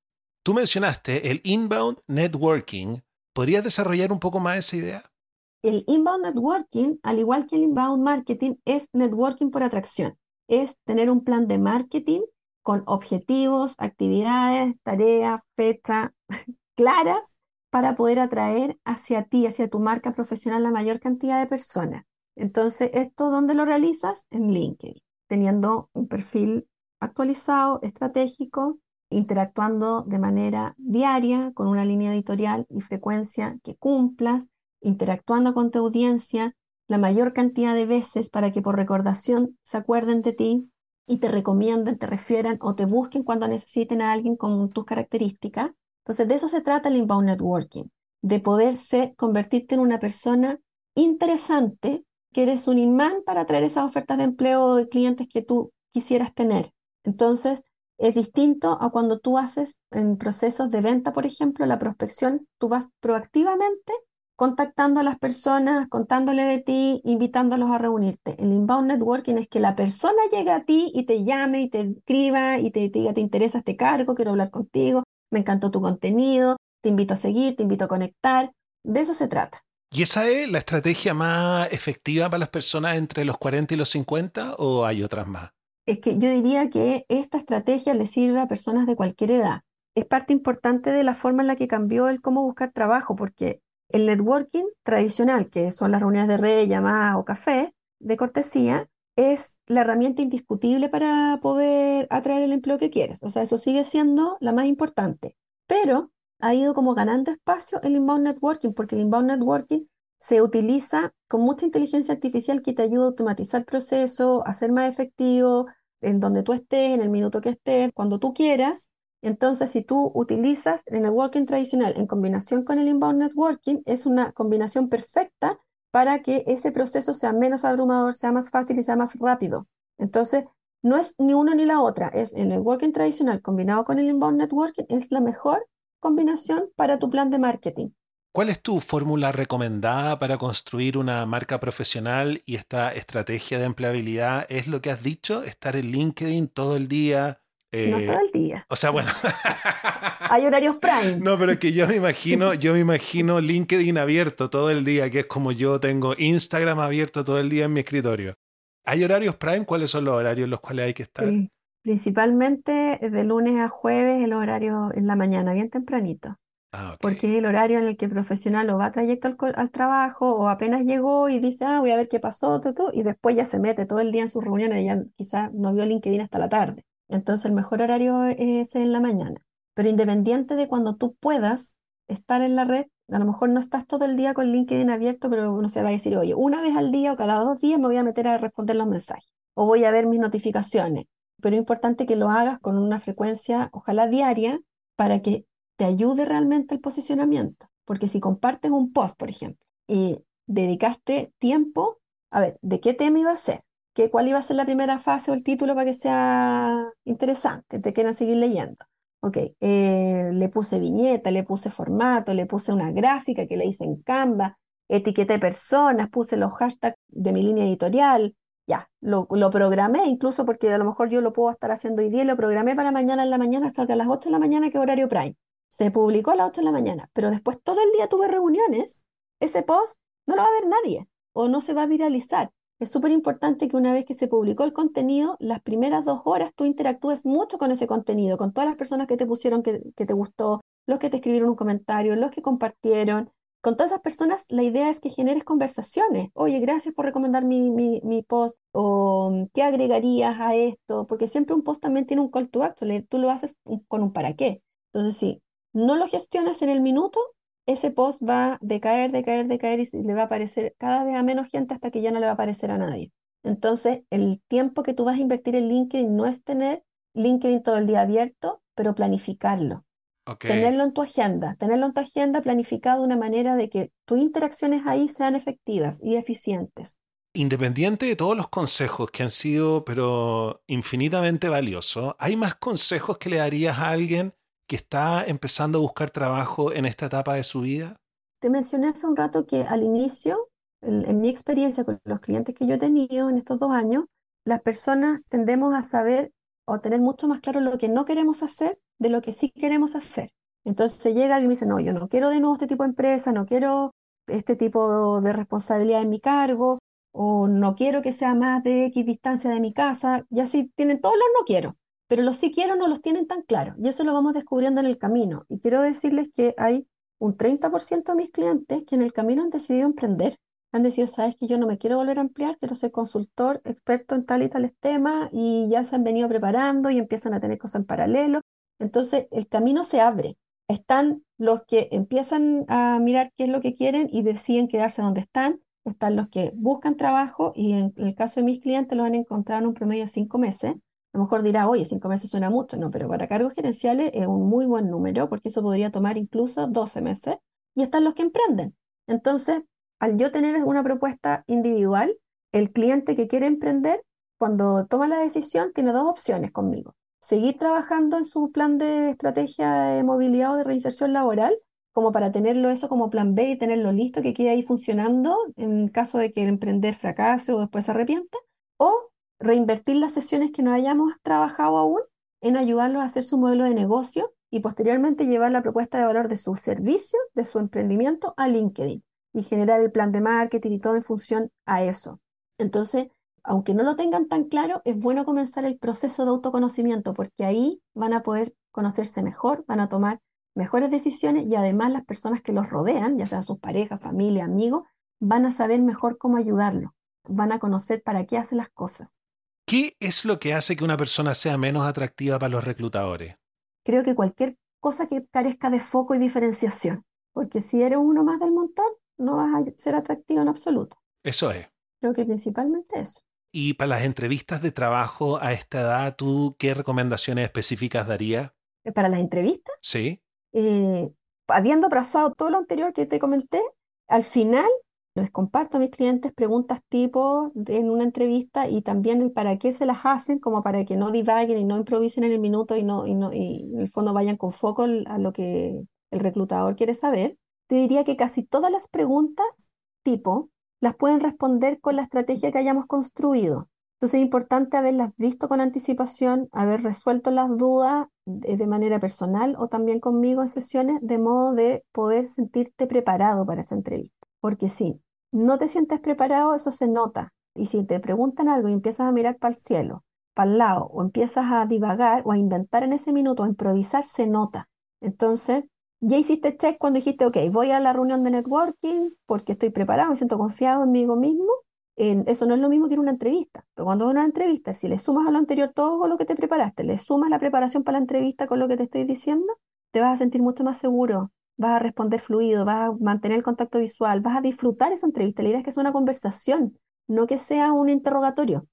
Tú mencionaste el inbound networking. ¿Podrías desarrollar un poco más esa idea? El inbound networking, al igual que el inbound marketing, es networking por atracción. Es tener un plan de marketing con objetivos, actividades, tareas, fechas [LAUGHS] claras para poder atraer hacia ti, hacia tu marca profesional, la mayor cantidad de personas. Entonces, ¿esto dónde lo realizas? En LinkedIn, teniendo un perfil actualizado, estratégico, interactuando de manera diaria con una línea editorial y frecuencia que cumplas, interactuando con tu audiencia la mayor cantidad de veces para que por recordación se acuerden de ti y te recomienden, te refieran o te busquen cuando necesiten a alguien con tus características. Entonces, de eso se trata el inbound networking, de poder ser, convertirte en una persona interesante que eres un imán para traer esas ofertas de empleo de clientes que tú quisieras tener. Entonces, es distinto a cuando tú haces en procesos de venta, por ejemplo, la prospección, tú vas proactivamente contactando a las personas, contándole de ti, invitándolos a reunirte. El inbound networking es que la persona llegue a ti y te llame y te escriba y te, te diga, te interesa este cargo, quiero hablar contigo, me encantó tu contenido, te invito a seguir, te invito a conectar. De eso se trata. ¿Y esa es la estrategia más efectiva para las personas entre los 40 y los 50 o hay otras más? Es que yo diría que esta estrategia le sirve a personas de cualquier edad. Es parte importante de la forma en la que cambió el cómo buscar trabajo, porque el networking tradicional, que son las reuniones de red, llamadas o café de cortesía, es la herramienta indiscutible para poder atraer el empleo que quieres. O sea, eso sigue siendo la más importante. Pero ha ido como ganando espacio el inbound networking, porque el inbound networking se utiliza con mucha inteligencia artificial que te ayuda a automatizar procesos, a ser más efectivo en donde tú estés, en el minuto que estés, cuando tú quieras. Entonces, si tú utilizas el networking tradicional en combinación con el inbound networking, es una combinación perfecta para que ese proceso sea menos abrumador, sea más fácil y sea más rápido. Entonces, no es ni uno ni la otra, es el networking tradicional combinado con el inbound networking, es la mejor combinación para tu plan de marketing. ¿Cuál es tu fórmula recomendada para construir una marca profesional y esta estrategia de empleabilidad? ¿Es lo que has dicho? ¿Estar en LinkedIn todo el día? No todo el día. O sea, bueno. Hay horarios prime. [LAUGHS] No, pero es que yo me imagino, yo me imagino LinkedIn abierto todo el día, que es como yo tengo Instagram abierto todo el día en mi escritorio. ¿Hay horarios prime? ¿Cuáles son los horarios en los cuales hay que estar? Principalmente de lunes a jueves, el horario en la mañana, bien tempranito. Ah, porque es el horario en el que el profesional o va trayecto al, trabajo o apenas llegó y dice, ah, voy a ver qué pasó, todo, y después ya se mete todo el día en sus reuniones y ya quizás no vio LinkedIn hasta la tarde. Entonces el mejor horario es en la mañana. Pero independiente de cuando tú puedas estar en la red, a lo mejor no estás todo el día con LinkedIn abierto, pero uno se va a decir, oye, una vez al día o cada dos días me voy a meter a responder los mensajes o voy a ver mis notificaciones pero es importante que lo hagas con una frecuencia, ojalá diaria, para que te ayude realmente el posicionamiento. Porque si compartes un post, por ejemplo, y dedicaste tiempo, a ver, ¿de qué tema iba a ser? ¿Qué, ¿Cuál iba a ser la primera fase o el título para que sea interesante? Te quieran seguir leyendo. Ok, eh, le puse viñeta, le puse formato, le puse una gráfica que le hice en Canva, etiqueté personas, puse los hashtags de mi línea editorial, ya, lo, lo, programé incluso porque a lo mejor yo lo puedo estar haciendo hoy día, lo programé para mañana en la mañana, salga a las 8 de la mañana, que horario prime. Se publicó a las 8 de la mañana, pero después todo el día tuve reuniones, ese post no lo va a ver nadie o no se va a viralizar. Es súper importante que una vez que se publicó el contenido, las primeras dos horas tú interactúes mucho con ese contenido, con todas las personas que te pusieron que, te gustó, los que te escribieron un comentario, los que compartieron, con todas esas personas, la idea es que generes conversaciones. Oye, gracias por recomendar mi, mi, post. O qué agregarías a esto. Porque siempre un post también tiene un call to action. Tú lo haces con un para qué. Entonces, si no lo gestionas en el minuto, ese post va a decaer, decaer, decaer y le va a aparecer cada vez a menos gente hasta que ya no le va a aparecer a nadie. Entonces, el tiempo que tú vas a invertir en LinkedIn no es tener LinkedIn todo el día abierto, pero planificarlo. Tenerlo en tu agenda, tenerlo en tu agenda planificado de una manera de que tus interacciones ahí sean efectivas y eficientes. Independiente de todos los consejos que han sido, pero infinitamente valiosos, ¿hay más consejos que le darías a alguien está empezando a buscar trabajo en esta etapa de su vida? Te mencioné hace un rato que al inicio, en, en mi experiencia con los clientes que yo he tenido en estos dos años, las personas tendemos a saber o tener mucho más claro lo que no queremos hacer de lo que sí queremos hacer. Entonces llega alguien y me dice, no, yo no quiero de nuevo este tipo de empresa, no quiero este tipo de responsabilidad en mi cargo, o no quiero que sea más de X distancia de mi casa, y así tienen todos los no quiero, pero los sí quiero no los tienen tan claros, y eso lo vamos descubriendo en el camino. Y quiero decirles que hay un 30% de mis clientes que en el camino han decidido emprender, han decidido, sabes que yo no me quiero volver a ampliar, quiero ser consultor, experto en tal y tales temas, y ya se han venido preparando y empiezan a tener cosas en paralelo. Entonces el camino se abre. Están los que empiezan a mirar qué es lo que quieren y deciden quedarse donde están. Están los que buscan trabajo y en el caso de mis clientes lo han encontrado en un promedio de cinco meses. A lo mejor dirá, oye, cinco meses suena mucho, no, pero para cargos gerenciales es un muy buen número porque eso podría tomar incluso 12 meses. Y están los que emprenden. Entonces, al yo tener una propuesta individual, el cliente que quiere emprender, cuando toma la decisión, tiene dos opciones conmigo seguir trabajando en su plan de estrategia de movilidad o de reinserción laboral, como para tenerlo eso como plan B y tenerlo listo, que quede ahí funcionando en caso de que el emprender fracase o después se arrepienta, o reinvertir las sesiones que no hayamos trabajado aún en ayudarlos a hacer su modelo de negocio y posteriormente llevar la propuesta de valor de su servicio, de su emprendimiento a LinkedIn y generar el plan de marketing y todo en función a eso. Entonces, aunque no lo tengan tan claro, es bueno comenzar el proceso de autoconocimiento porque ahí van a poder conocerse mejor, van a tomar mejores decisiones y además las personas que los rodean, ya sean sus parejas, familia, amigos, van a saber mejor cómo ayudarlo, van a conocer para qué hace las cosas. ¿Qué es lo que hace que una persona sea menos atractiva para los reclutadores? Creo que cualquier cosa que carezca de foco y diferenciación, porque si eres uno más del montón, no vas a ser atractivo en absoluto. Eso es. Creo que principalmente eso. Y para las entrevistas de trabajo a esta edad, ¿tú qué recomendaciones específicas darías? Eh, ¿Para las entrevistas? Sí. Eh, habiendo pasado todo lo anterior que te comenté, al final les comparto a mis clientes preguntas tipo en una entrevista y también el para qué se las hacen, como para que no divaguen y no improvisen en el minuto y, no, y, no, y en el fondo vayan con foco a lo que el reclutador quiere saber. Te diría que casi todas las preguntas tipo las pueden responder con la estrategia que hayamos construido. Entonces es importante haberlas visto con anticipación, haber resuelto las dudas de, manera personal o también conmigo en sesiones, de modo de poder sentirte preparado para esa entrevista. Porque si no te sientes preparado, eso se nota. Y si te preguntan algo y empiezas a mirar para el cielo, para el lado, o empiezas a divagar o a inventar en ese minuto, a improvisar, se nota. Entonces, ya hiciste check cuando dijiste, ok, voy a la reunión de networking porque estoy preparado, me siento confiado en mí mismo. eso no es lo mismo que en una entrevista. Pero cuando es una entrevista, si le sumas a lo anterior todo lo que te preparaste, le sumas la preparación para la entrevista con lo que te estoy diciendo, te vas a sentir mucho más seguro, vas a responder fluido, vas a mantener el contacto visual, vas a disfrutar esa entrevista. La idea es que sea una conversación, no que sea un interrogatorio.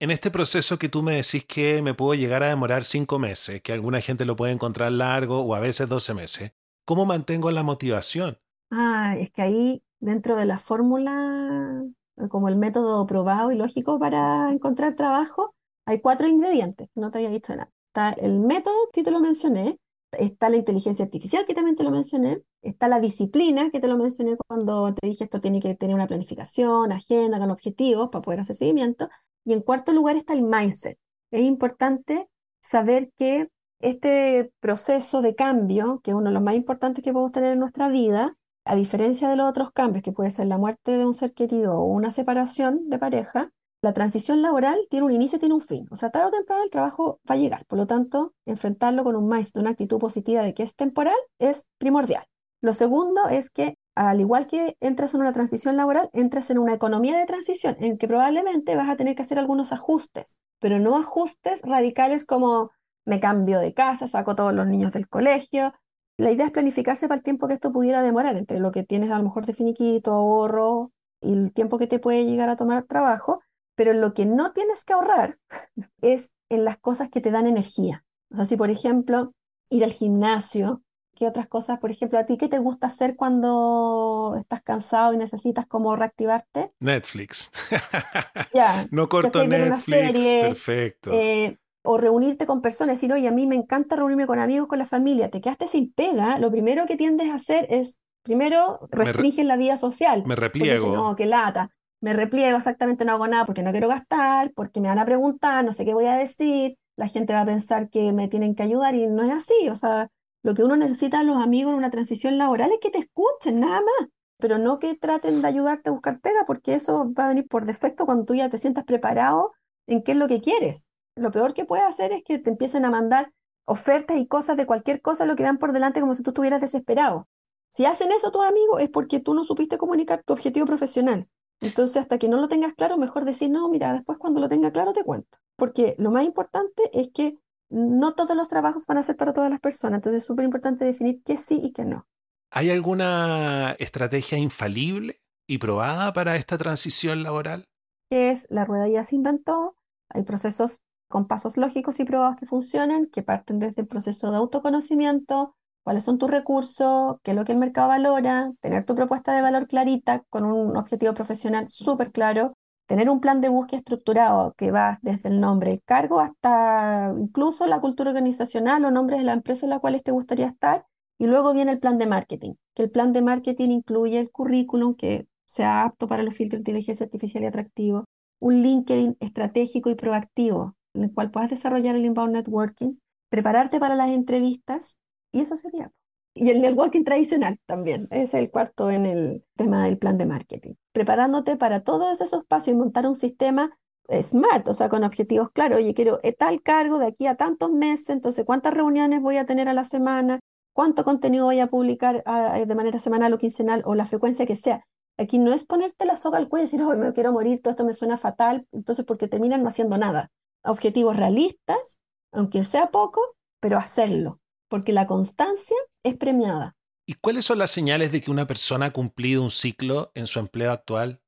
En este proceso que tú me decís que me puedo llegar a demorar cinco meses, que alguna gente lo puede encontrar largo o a veces doce meses, ¿Cómo mantengo la motivación? Ah, es que ahí dentro de la fórmula, como el método probado y lógico para encontrar trabajo, hay cuatro ingredientes, no te había dicho nada. Está el método, que te lo mencioné, está la inteligencia artificial, que también te lo mencioné, está la disciplina, que te lo mencioné cuando te dije esto tiene que tener una planificación, agenda, con objetivos para poder hacer seguimiento, y en cuarto lugar está el mindset. Es importante saber que este proceso de cambio, que es uno de los más importantes que podemos tener en nuestra vida, a diferencia de los otros cambios, que puede ser la muerte de un ser querido o una separación de pareja, la transición laboral tiene un inicio y tiene un fin. O sea, tarde o temprano el trabajo va a llegar. Por lo tanto, enfrentarlo con un mindset, una actitud positiva de que es temporal, es primordial. Lo segundo es que, al igual que entras en una transición laboral, entras en una economía de transición en que probablemente vas a tener que hacer algunos ajustes, pero no ajustes radicales como me cambio de casa, saco todos los niños del colegio. La idea es planificarse para el tiempo que esto pudiera demorar, entre lo que tienes a lo mejor de finiquito, ahorro y el tiempo que te puede llegar a tomar trabajo, pero lo que no tienes que ahorrar [LAUGHS] es en las cosas que te dan energía. O sea, si por ejemplo ir al gimnasio, ¿qué otras cosas, por ejemplo, a ti qué te gusta hacer cuando estás cansado y necesitas como reactivarte? Netflix. [LAUGHS] Ya. no corto Netflix. Perfecto. Eh, o reunirte con personas, decir, oye, a mí me encanta reunirme con amigos, con la familia, te quedaste sin pega, lo primero que tiendes a hacer es, primero, restringen la vida social. Me repliego. no, qué lata. Me repliego, exactamente no hago nada porque no quiero gastar, porque me van a preguntar, no sé qué voy a decir, la gente va a pensar que me tienen que ayudar y no es así. O sea, lo que uno necesita a los amigos en una transición laboral es que te escuchen, nada más pero no que traten de ayudarte a buscar pega, porque eso va a venir por defecto cuando tú ya te sientas preparado en qué es lo que quieres. Lo peor que puedes hacer es que te empiecen a mandar ofertas y cosas de cualquier cosa, lo que van por delante como si tú estuvieras desesperado. Si hacen eso tus amigos es porque tú no supiste comunicar tu objetivo profesional. Entonces, hasta que no lo tengas claro, mejor decir, no, mira, después cuando lo tenga claro te cuento. Porque lo más importante es que no todos los trabajos van a ser para todas las personas. Entonces, es súper importante definir qué sí y qué no. ¿Hay alguna estrategia infalible y probada para esta transición laboral? Es la rueda ya se inventó, hay procesos con pasos lógicos y probados que funcionan, que parten desde el proceso de autoconocimiento, cuáles son tus recursos, qué es lo que el mercado valora, tener tu propuesta de valor clarita con un objetivo profesional súper claro, tener un plan de búsqueda estructurado que va desde el nombre cargo hasta incluso la cultura organizacional o nombres de la empresa en la cual te gustaría estar y luego viene el plan de marketing, que el plan de marketing incluye el currículum que sea apto para los filtros de inteligencia artificial y atractivo, un LinkedIn estratégico y proactivo, en el cual puedas desarrollar el inbound networking, prepararte para las entrevistas, y eso sería. Y el networking tradicional también, es el cuarto en el tema del plan de marketing. Preparándote para todos esos pasos y montar un sistema smart, o sea, con objetivos claros. Oye, quiero tal cargo de aquí a tantos meses, entonces, ¿cuántas reuniones voy a tener a la semana? cuánto contenido voy a publicar ah, de manera semanal o quincenal o la frecuencia que sea. Aquí no es ponerte la soga al cuello y decir, oh, me quiero morir, todo esto me suena fatal, entonces porque terminan no haciendo nada. Objetivos realistas, aunque sea poco, pero hacerlo, porque la constancia es premiada. ¿Y cuáles son las señales de que una persona ha cumplido un ciclo en su empleo actual?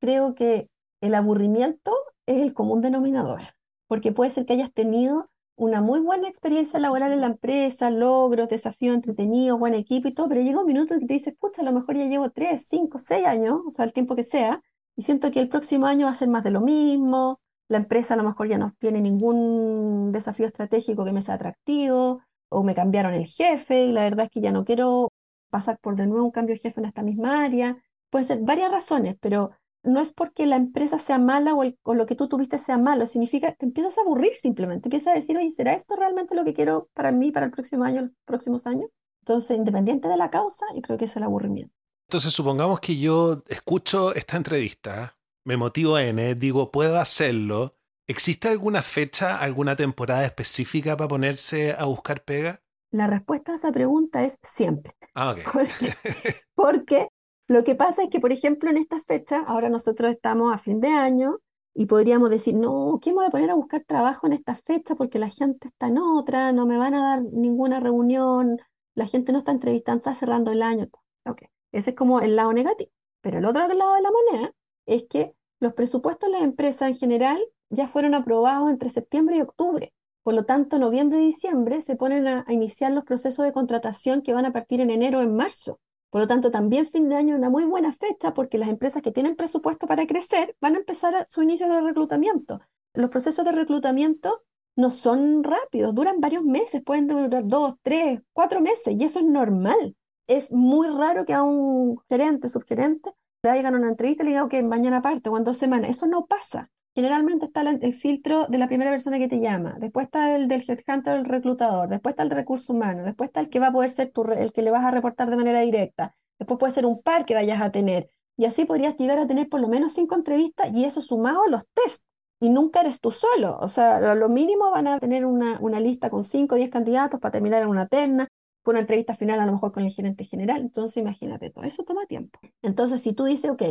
Creo que el aburrimiento es el común denominador, porque puede ser que hayas tenido una muy buena experiencia laboral en la empresa, logros, desafíos entretenidos, buen equipo y todo, pero llega un minuto en que te dices, pucha, a lo mejor ya llevo tres, cinco, seis años, o sea, el tiempo que sea, y siento que el próximo año va a ser más de lo mismo, la empresa a lo mejor ya no tiene ningún desafío estratégico que me sea atractivo, o me cambiaron el jefe, y la verdad es que ya no quiero pasar por de nuevo un cambio de jefe en esta misma área. Pueden ser varias razones, pero no es porque la empresa sea mala o, lo que tú tuviste sea malo, significa que te empiezas a aburrir simplemente, empiezas a decir, oye, ¿será esto realmente lo que quiero para mí, para el próximo año, los próximos años? Entonces, independiente de la causa, yo creo que es el aburrimiento. Entonces, supongamos que yo escucho esta entrevista, me motivo N, digo, puedo hacerlo. ¿Existe alguna fecha, alguna temporada específica para ponerse a buscar pega? La respuesta a esa pregunta es siempre. Ah, ok. [LAUGHS] porque lo que pasa es que, por ejemplo, en esta fecha, ahora nosotros estamos a fin de año y podríamos decir, no, ¿qué me voy a poner a buscar trabajo en esta fecha? Porque la gente está en otra, no me van a dar ninguna reunión, la gente no está entrevistando, está cerrando el año. Ok, ese es como el lado negativo. Pero el otro lado de la moneda es que los presupuestos de las empresas en general ya fueron aprobados entre septiembre y octubre. Por lo tanto, noviembre y diciembre se ponen a, a iniciar los procesos de contratación que van a partir en enero o en marzo. Por lo tanto, también fin de año es una muy buena fecha porque las empresas que tienen presupuesto para crecer van a empezar su inicio de reclutamiento. Los procesos de reclutamiento no son rápidos, duran varios meses, pueden durar dos, tres, cuatro meses y eso es normal. Es muy raro que a un gerente, subgerente, le hagan una entrevista y le digan, ok, mañana parte o en dos semanas. Eso no pasa. Generalmente está el filtro de la primera persona que te llama, después está el del headhunter, el reclutador, después está el recurso humano, después está el que va a poder ser tu, el que le vas a reportar de manera directa, después puede ser un par que vayas a tener, y así podrías llegar a tener por lo menos cinco entrevistas y eso sumado a los test. Y nunca eres tú solo, o sea, lo mínimo van a tener una, una lista con cinco o diez candidatos para terminar en una terna, una entrevista final a lo mejor con el gerente general, entonces imagínate, todo eso toma tiempo. Entonces, si tú dices, ok,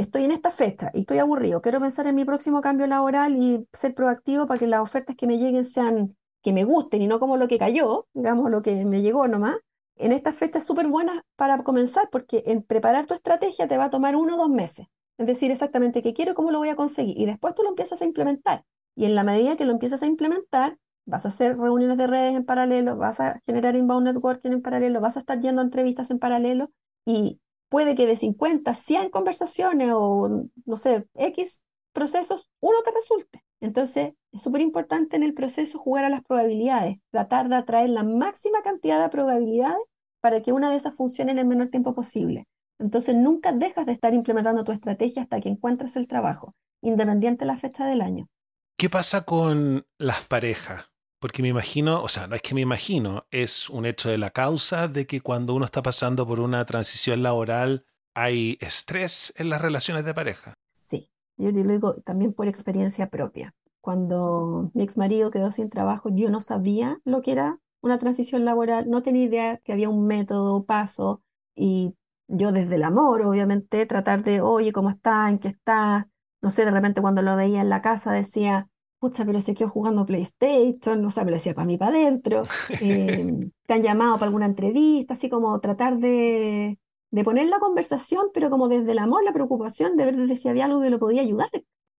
estoy en esta fecha y estoy aburrido, quiero pensar en mi próximo cambio laboral y ser proactivo para que las ofertas que me lleguen sean que me gusten y no como lo que cayó, digamos lo que me llegó nomás. En esta fecha es súper buena para comenzar porque en preparar tu estrategia te va a tomar uno o dos meses. Es decir, exactamente qué quiero cómo lo voy a conseguir. Y después tú lo empiezas a implementar. Y en la medida que lo empiezas a implementar, vas a hacer reuniones de redes en paralelo, vas a generar inbound networking en paralelo, vas a estar yendo entrevistas en paralelo y puede que de 50, 100 conversaciones o, no sé, X, procesos uno te resulte. Entonces, es súper importante en el proceso jugar a las probabilidades, tratar de atraer la máxima cantidad de probabilidades para que una de esas funcione en el menor tiempo posible. Entonces, nunca dejas de estar implementando tu estrategia hasta que encuentres el trabajo, independiente de la fecha del año. ¿Qué pasa con las parejas? Porque me imagino, o sea, no es que me imagino, es un hecho de la causa de que cuando uno está pasando por una transición laboral hay estrés en las relaciones de pareja. Sí, yo te lo digo también por experiencia propia. Cuando mi ex marido quedó sin trabajo, yo no sabía lo que era una transición laboral, no tenía idea que había un método, paso, y yo desde el amor, obviamente, tratar de, oye, ¿cómo está? ¿En qué está? No sé, de repente cuando lo veía en la casa decía, pucha, pero se quedó jugando PlayStation, no sé, me lo decía para mí, para adentro. Eh, [LAUGHS] te han llamado para alguna entrevista, así como tratar de, de poner la conversación, pero como desde el amor, la preocupación de ver si había algo que lo podía ayudar.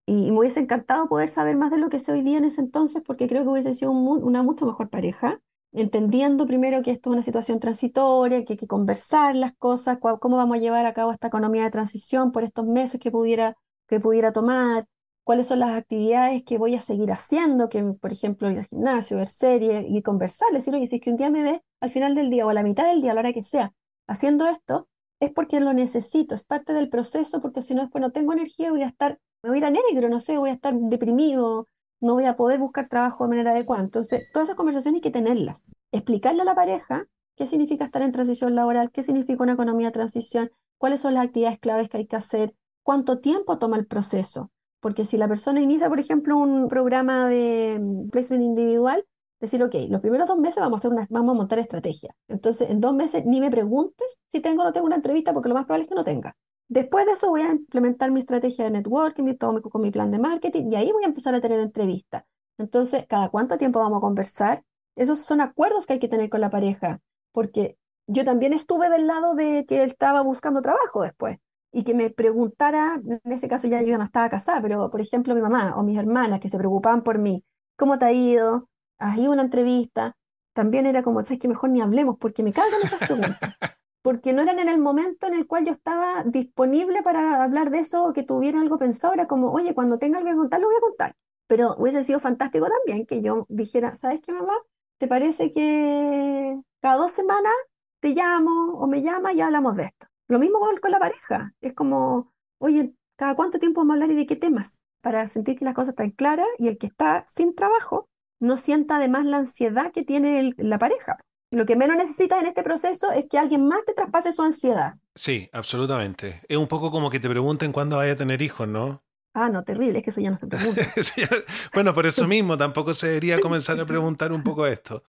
Y, me hubiese encantado poder saber más de lo que sé hoy día en ese entonces, porque creo que hubiese sido una mucho mejor pareja, entendiendo primero que esto es una situación transitoria, que hay que conversar las cosas, cómo vamos a llevar a cabo esta economía de transición por estos meses que pudiera, que pudiera tomar, cuáles son las actividades que voy a seguir haciendo, que por ejemplo ir al gimnasio, ver series y conversar, decir, oye, si es que un día me ves al final del día o a la mitad del día, a la hora que sea, haciendo esto, es porque lo necesito, es parte del proceso, porque si no después no tengo energía, voy a estar, me voy a ir a negro, no sé, voy a estar deprimido, no voy a poder buscar trabajo de manera adecuada. Entonces, todas esas conversaciones hay que tenerlas. Explicarle a la pareja qué significa estar en transición laboral, qué significa una economía de transición, cuáles son las actividades claves que hay que hacer, cuánto tiempo toma el proceso. Porque si la persona inicia, por ejemplo, un programa de mm, placement individual, decir, ok, los primeros dos meses vamos a, hacer una, vamos a montar estrategia. Entonces, en dos meses ni me preguntes si tengo o no tengo una entrevista, porque lo más probable es que no tenga. Después de eso voy a implementar mi estrategia de networking, todo con mi plan de marketing, y ahí voy a empezar a tener entrevistas. Entonces, ¿cada cuánto tiempo vamos a conversar? Esos son acuerdos que hay que tener con la pareja, porque yo también estuve del lado de que él estaba buscando trabajo después y que me preguntara, en ese caso ya yo no estaba casada, pero por ejemplo mi mamá o mis hermanas que se preocupaban por mí, ¿cómo te ha ido? ¿Has ido a una entrevista? También era como, ¿sabes que mejor ni hablemos porque me cargan esas preguntas? [LAUGHS] Porque no eran en el momento en el cual yo estaba disponible para hablar de eso o que tuviera algo pensado, era como, oye, cuando tenga algo que contar, lo voy a contar. Pero hubiese sido fantástico también que yo dijera, ¿sabes qué, mamá? ¿Te parece que cada dos semanas te llamo o me llama y hablamos de esto? Lo mismo con, la pareja. Es como, oye, ¿cada cuánto tiempo vamos a hablar y de qué temas? Para sentir que las cosas están claras y el que está sin trabajo no sienta además la ansiedad que tiene la pareja. Lo que menos necesitas en este proceso es que alguien más te traspase su ansiedad. Sí, absolutamente. Es un poco como que te pregunten cuándo vaya a tener hijos, ¿no? Ah, no, terrible, es que eso ya no se [LAUGHS] pregunta. bueno, por eso mismo tampoco se debería comenzar a [LAUGHS] preguntar un poco esto.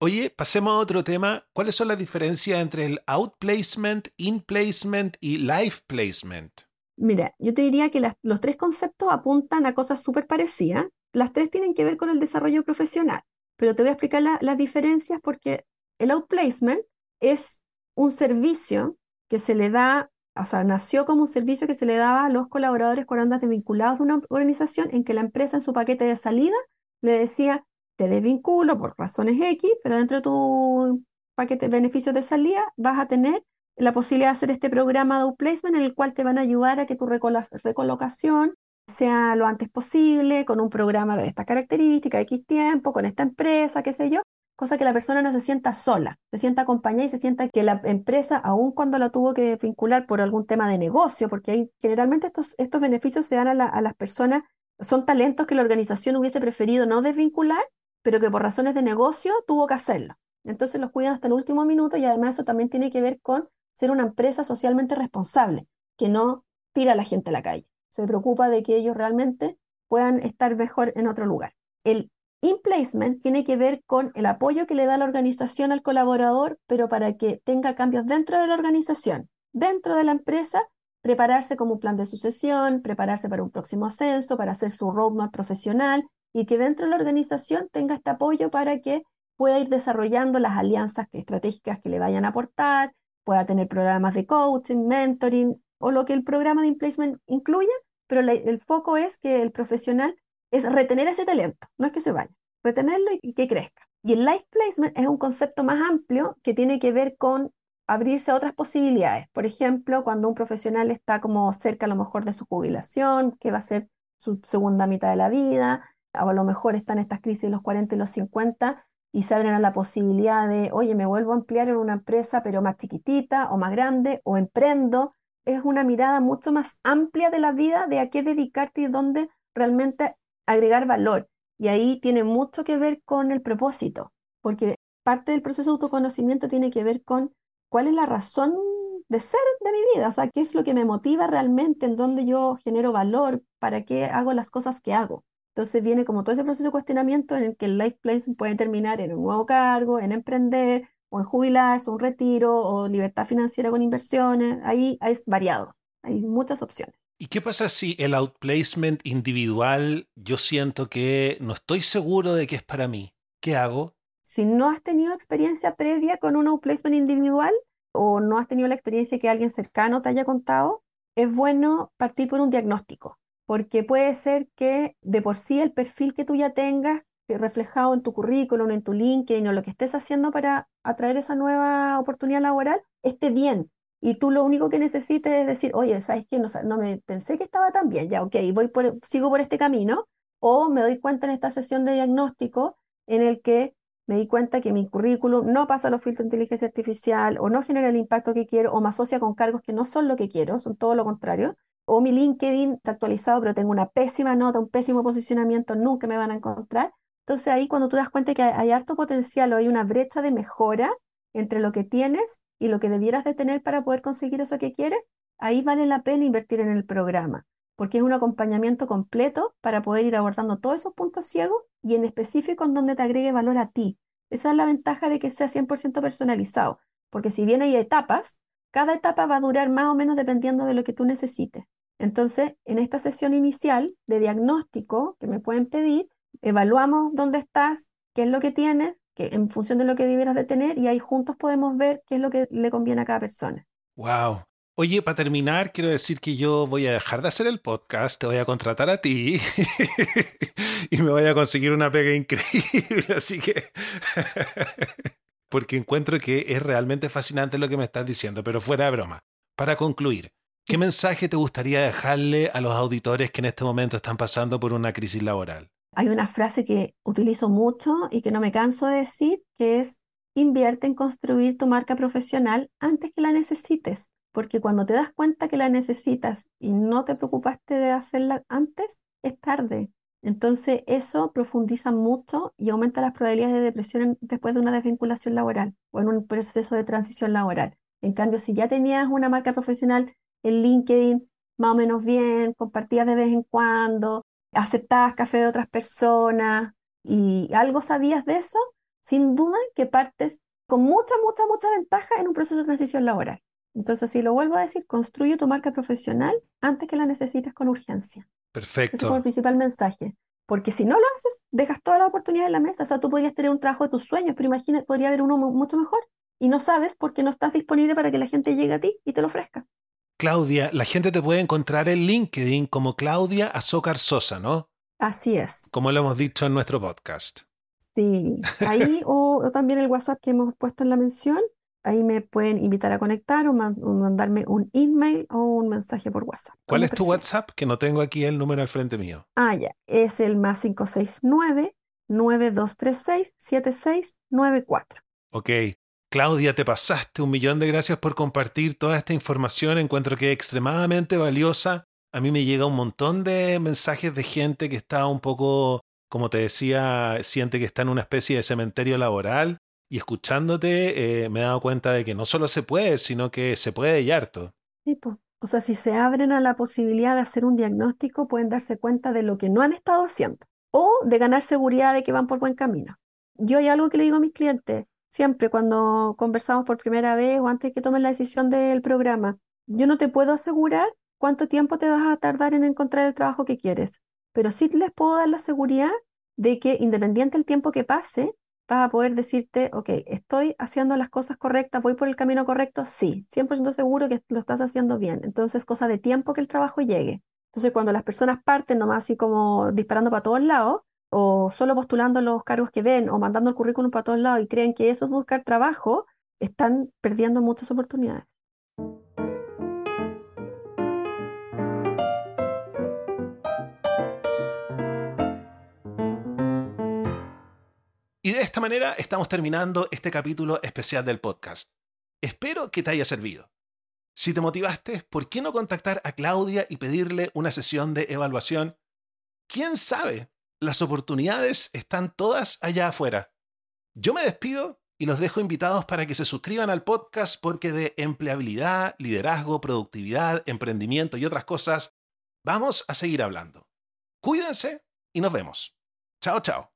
Oye, pasemos a otro tema. ¿Cuáles son las diferencias entre el outplacement, inplacement y life placement? Mira, yo te diría que los tres conceptos apuntan a cosas súper parecidas. Las tres tienen que ver con el desarrollo profesional, pero te voy a explicar las diferencias porque el outplacement es un servicio que se le da, o sea, nació como un servicio que se le daba a los colaboradores cuando andas vinculados de una organización en que la empresa en su paquete de salida le decía, te desvinculo por razones X, pero dentro de tu paquete de beneficios de salida vas a tener la posibilidad de hacer este programa de outplacement en el cual te van a ayudar a que tu recolocación sea lo antes posible, con un programa de esta característica, X tiempo, con esta empresa, qué sé yo, cosa que la persona no se sienta sola, se sienta acompañada y se sienta que la empresa, aun cuando la tuvo que vincular por algún tema de negocio, porque hay, generalmente estos, estos beneficios se dan a, a las personas, son talentos que la organización hubiese preferido no desvincular, pero que por razones de negocio tuvo que hacerlo. Entonces los cuidan hasta el último minuto y además eso también tiene que ver con ser una empresa socialmente responsable, que no tira a la gente a la calle. Se preocupa de que ellos realmente puedan estar mejor en otro lugar. El in-placement tiene que ver con el apoyo que le da la organización al colaborador, pero para que tenga cambios dentro de la organización, dentro de la empresa, prepararse como un plan de sucesión, prepararse para un próximo ascenso, para hacer su roadmap profesional y que dentro de la organización tenga este apoyo para que pueda ir desarrollando las alianzas estratégicas que le vayan a aportar, pueda tener programas de coaching, mentoring o lo que el programa de placement incluya, pero el foco es que el profesional es retener ese talento, no es que se vaya, retenerlo y, que crezca. Y el life placement es un concepto más amplio que tiene que ver con abrirse a otras posibilidades. Por ejemplo, cuando un profesional está como cerca a lo mejor de su jubilación, que va a ser su segunda mitad de la vida, o a lo mejor están estas crisis de los 40 y los 50 y se abren a la posibilidad de, oye, me vuelvo a emplear en una empresa, pero más chiquitita o más grande, o emprendo. Es una mirada mucho más amplia de la vida, de a qué dedicarte y dónde realmente agregar valor. Y ahí tiene mucho que ver con el propósito, porque parte del proceso de autoconocimiento tiene que ver con cuál es la razón de ser de mi vida, o sea, qué es lo que me motiva realmente, en dónde yo genero valor, para qué hago las cosas que hago. Entonces viene como todo ese proceso de cuestionamiento en el que el life place puede terminar en un nuevo cargo, en emprender, o en jubilarse, un retiro, o libertad financiera con inversiones. Ahí, ahí es variado, hay muchas opciones. ¿Y qué pasa si el outplacement individual yo siento que no estoy seguro de que es para mí? ¿Qué hago? Si no has tenido experiencia previa con un outplacement individual o no has tenido la experiencia que alguien cercano te haya contado, es bueno partir por un diagnóstico porque puede ser que de por sí el perfil que tú ya tengas reflejado en tu currículum, en tu LinkedIn o lo que estés haciendo para atraer esa nueva oportunidad laboral esté bien. Y tú lo único que necesites es decir, oye, ¿sabes qué? No, no me pensé que estaba tan bien, ya, ok, voy por, sigo por este camino. O me doy cuenta en esta sesión de diagnóstico en el que me di cuenta que mi currículum no pasa los filtros de inteligencia artificial o no genera el impacto que quiero o me asocia con cargos que no son lo que quiero, son todo lo contrario o mi LinkedIn está actualizado, pero tengo una pésima nota, un pésimo posicionamiento, nunca me van a encontrar. Entonces ahí cuando tú das cuenta que hay, harto potencial o hay una brecha de mejora entre lo que tienes y lo que debieras de tener para poder conseguir eso que quieres, ahí vale la pena invertir en el programa, porque es un acompañamiento completo para poder ir abordando todos esos puntos ciegos y en específico en donde te agregue valor a ti. Esa es la ventaja de que sea 100% personalizado, porque si bien hay etapas, cada etapa va a durar más o menos dependiendo de lo que tú necesites. Entonces, en esta sesión inicial de diagnóstico que me pueden pedir, evaluamos dónde estás, qué es lo que tienes, que en función de lo que debieras de tener, y ahí juntos podemos ver qué es lo que le conviene a cada persona. Wow. Oye, para terminar, quiero decir que yo voy a dejar de hacer el podcast, te voy a contratar a ti [LAUGHS] y me voy a conseguir una pega increíble, [LAUGHS] así que... [LAUGHS] porque encuentro que es realmente fascinante lo que me estás diciendo, pero fuera de broma. Para concluir, ¿Qué mensaje te gustaría dejarle a los auditores que en este momento están pasando por una crisis laboral? Hay una frase que utilizo mucho y que no me canso de decir, que es invierte en construir tu marca profesional antes que la necesites, porque cuando te das cuenta que la necesitas y no te preocupaste de hacerla antes, es tarde. Entonces eso profundiza mucho y aumenta las probabilidades de depresión después de una desvinculación laboral o en un proceso de transición laboral. En cambio, si ya tenías una marca profesional en LinkedIn más o menos bien, compartías de vez en cuando, aceptabas café de otras personas y algo sabías de eso, sin duda que partes con mucha, mucha, mucha ventaja en un proceso de transición laboral. Entonces, si lo vuelvo a decir, construye tu marca profesional antes que la necesites con urgencia. Perfecto. Ese es el principal mensaje. Porque si no lo haces, dejas toda la oportunidad en la mesa. O sea, tú podrías tener un trabajo de tus sueños, pero imagina, podría haber uno mucho mejor. Y no sabes porque no estás disponible para que la gente llegue a ti y te lo ofrezca. Claudia, la gente te puede encontrar en LinkedIn como Claudia Azócar Sosa, ¿no? Así es. Como lo hemos dicho en nuestro podcast. Sí, ahí [LAUGHS] o, también el WhatsApp que hemos puesto en la mención, ahí me pueden invitar a conectar o, mandarme un email o un mensaje por WhatsApp. ¿Cuál es tu WhatsApp? Que no tengo aquí el número al frente mío. Ah, ya, es el más 569 9236 7694. Ok, Claudia, te pasaste un millón de gracias por compartir toda esta información. Encuentro que es extremadamente valiosa. A mí me llega un montón de mensajes de gente que está un poco, como te decía, siente que está en una especie de cementerio laboral. Y escuchándote eh, me he dado cuenta de que no solo se puede, sino que se puede y harto. Sí, O sea, si se abren a la posibilidad de hacer un diagnóstico, pueden darse cuenta de lo que no han estado haciendo o de ganar seguridad de que van por buen camino. Yo hay algo que le digo a mis clientes, siempre cuando conversamos por primera vez o antes que tomes la decisión del programa. Yo no te puedo asegurar cuánto tiempo te vas a tardar en encontrar el trabajo que quieres, pero sí les puedo dar la seguridad de que independiente del tiempo que pase, vas a poder decirte, ok, estoy haciendo las cosas correctas, voy por el camino correcto, sí, 100% seguro que lo estás haciendo bien. Entonces, cosa de tiempo que el trabajo llegue. Entonces, cuando las personas parten nomás así como disparando para todos lados, o solo postulando los cargos que ven o mandando el currículum para todos lados y creen que eso es buscar trabajo, están perdiendo muchas oportunidades. Y de esta manera estamos terminando este capítulo especial del podcast. Espero que te haya servido. Si te motivaste, ¿por qué no contactar a Claudia y pedirle una sesión de evaluación? ¿Quién sabe? Las oportunidades están todas allá afuera. Yo me despido y los dejo invitados para que se suscriban al podcast porque de empleabilidad, liderazgo, productividad, emprendimiento y otras cosas vamos a seguir hablando. Cuídense y nos vemos. Chao, chao.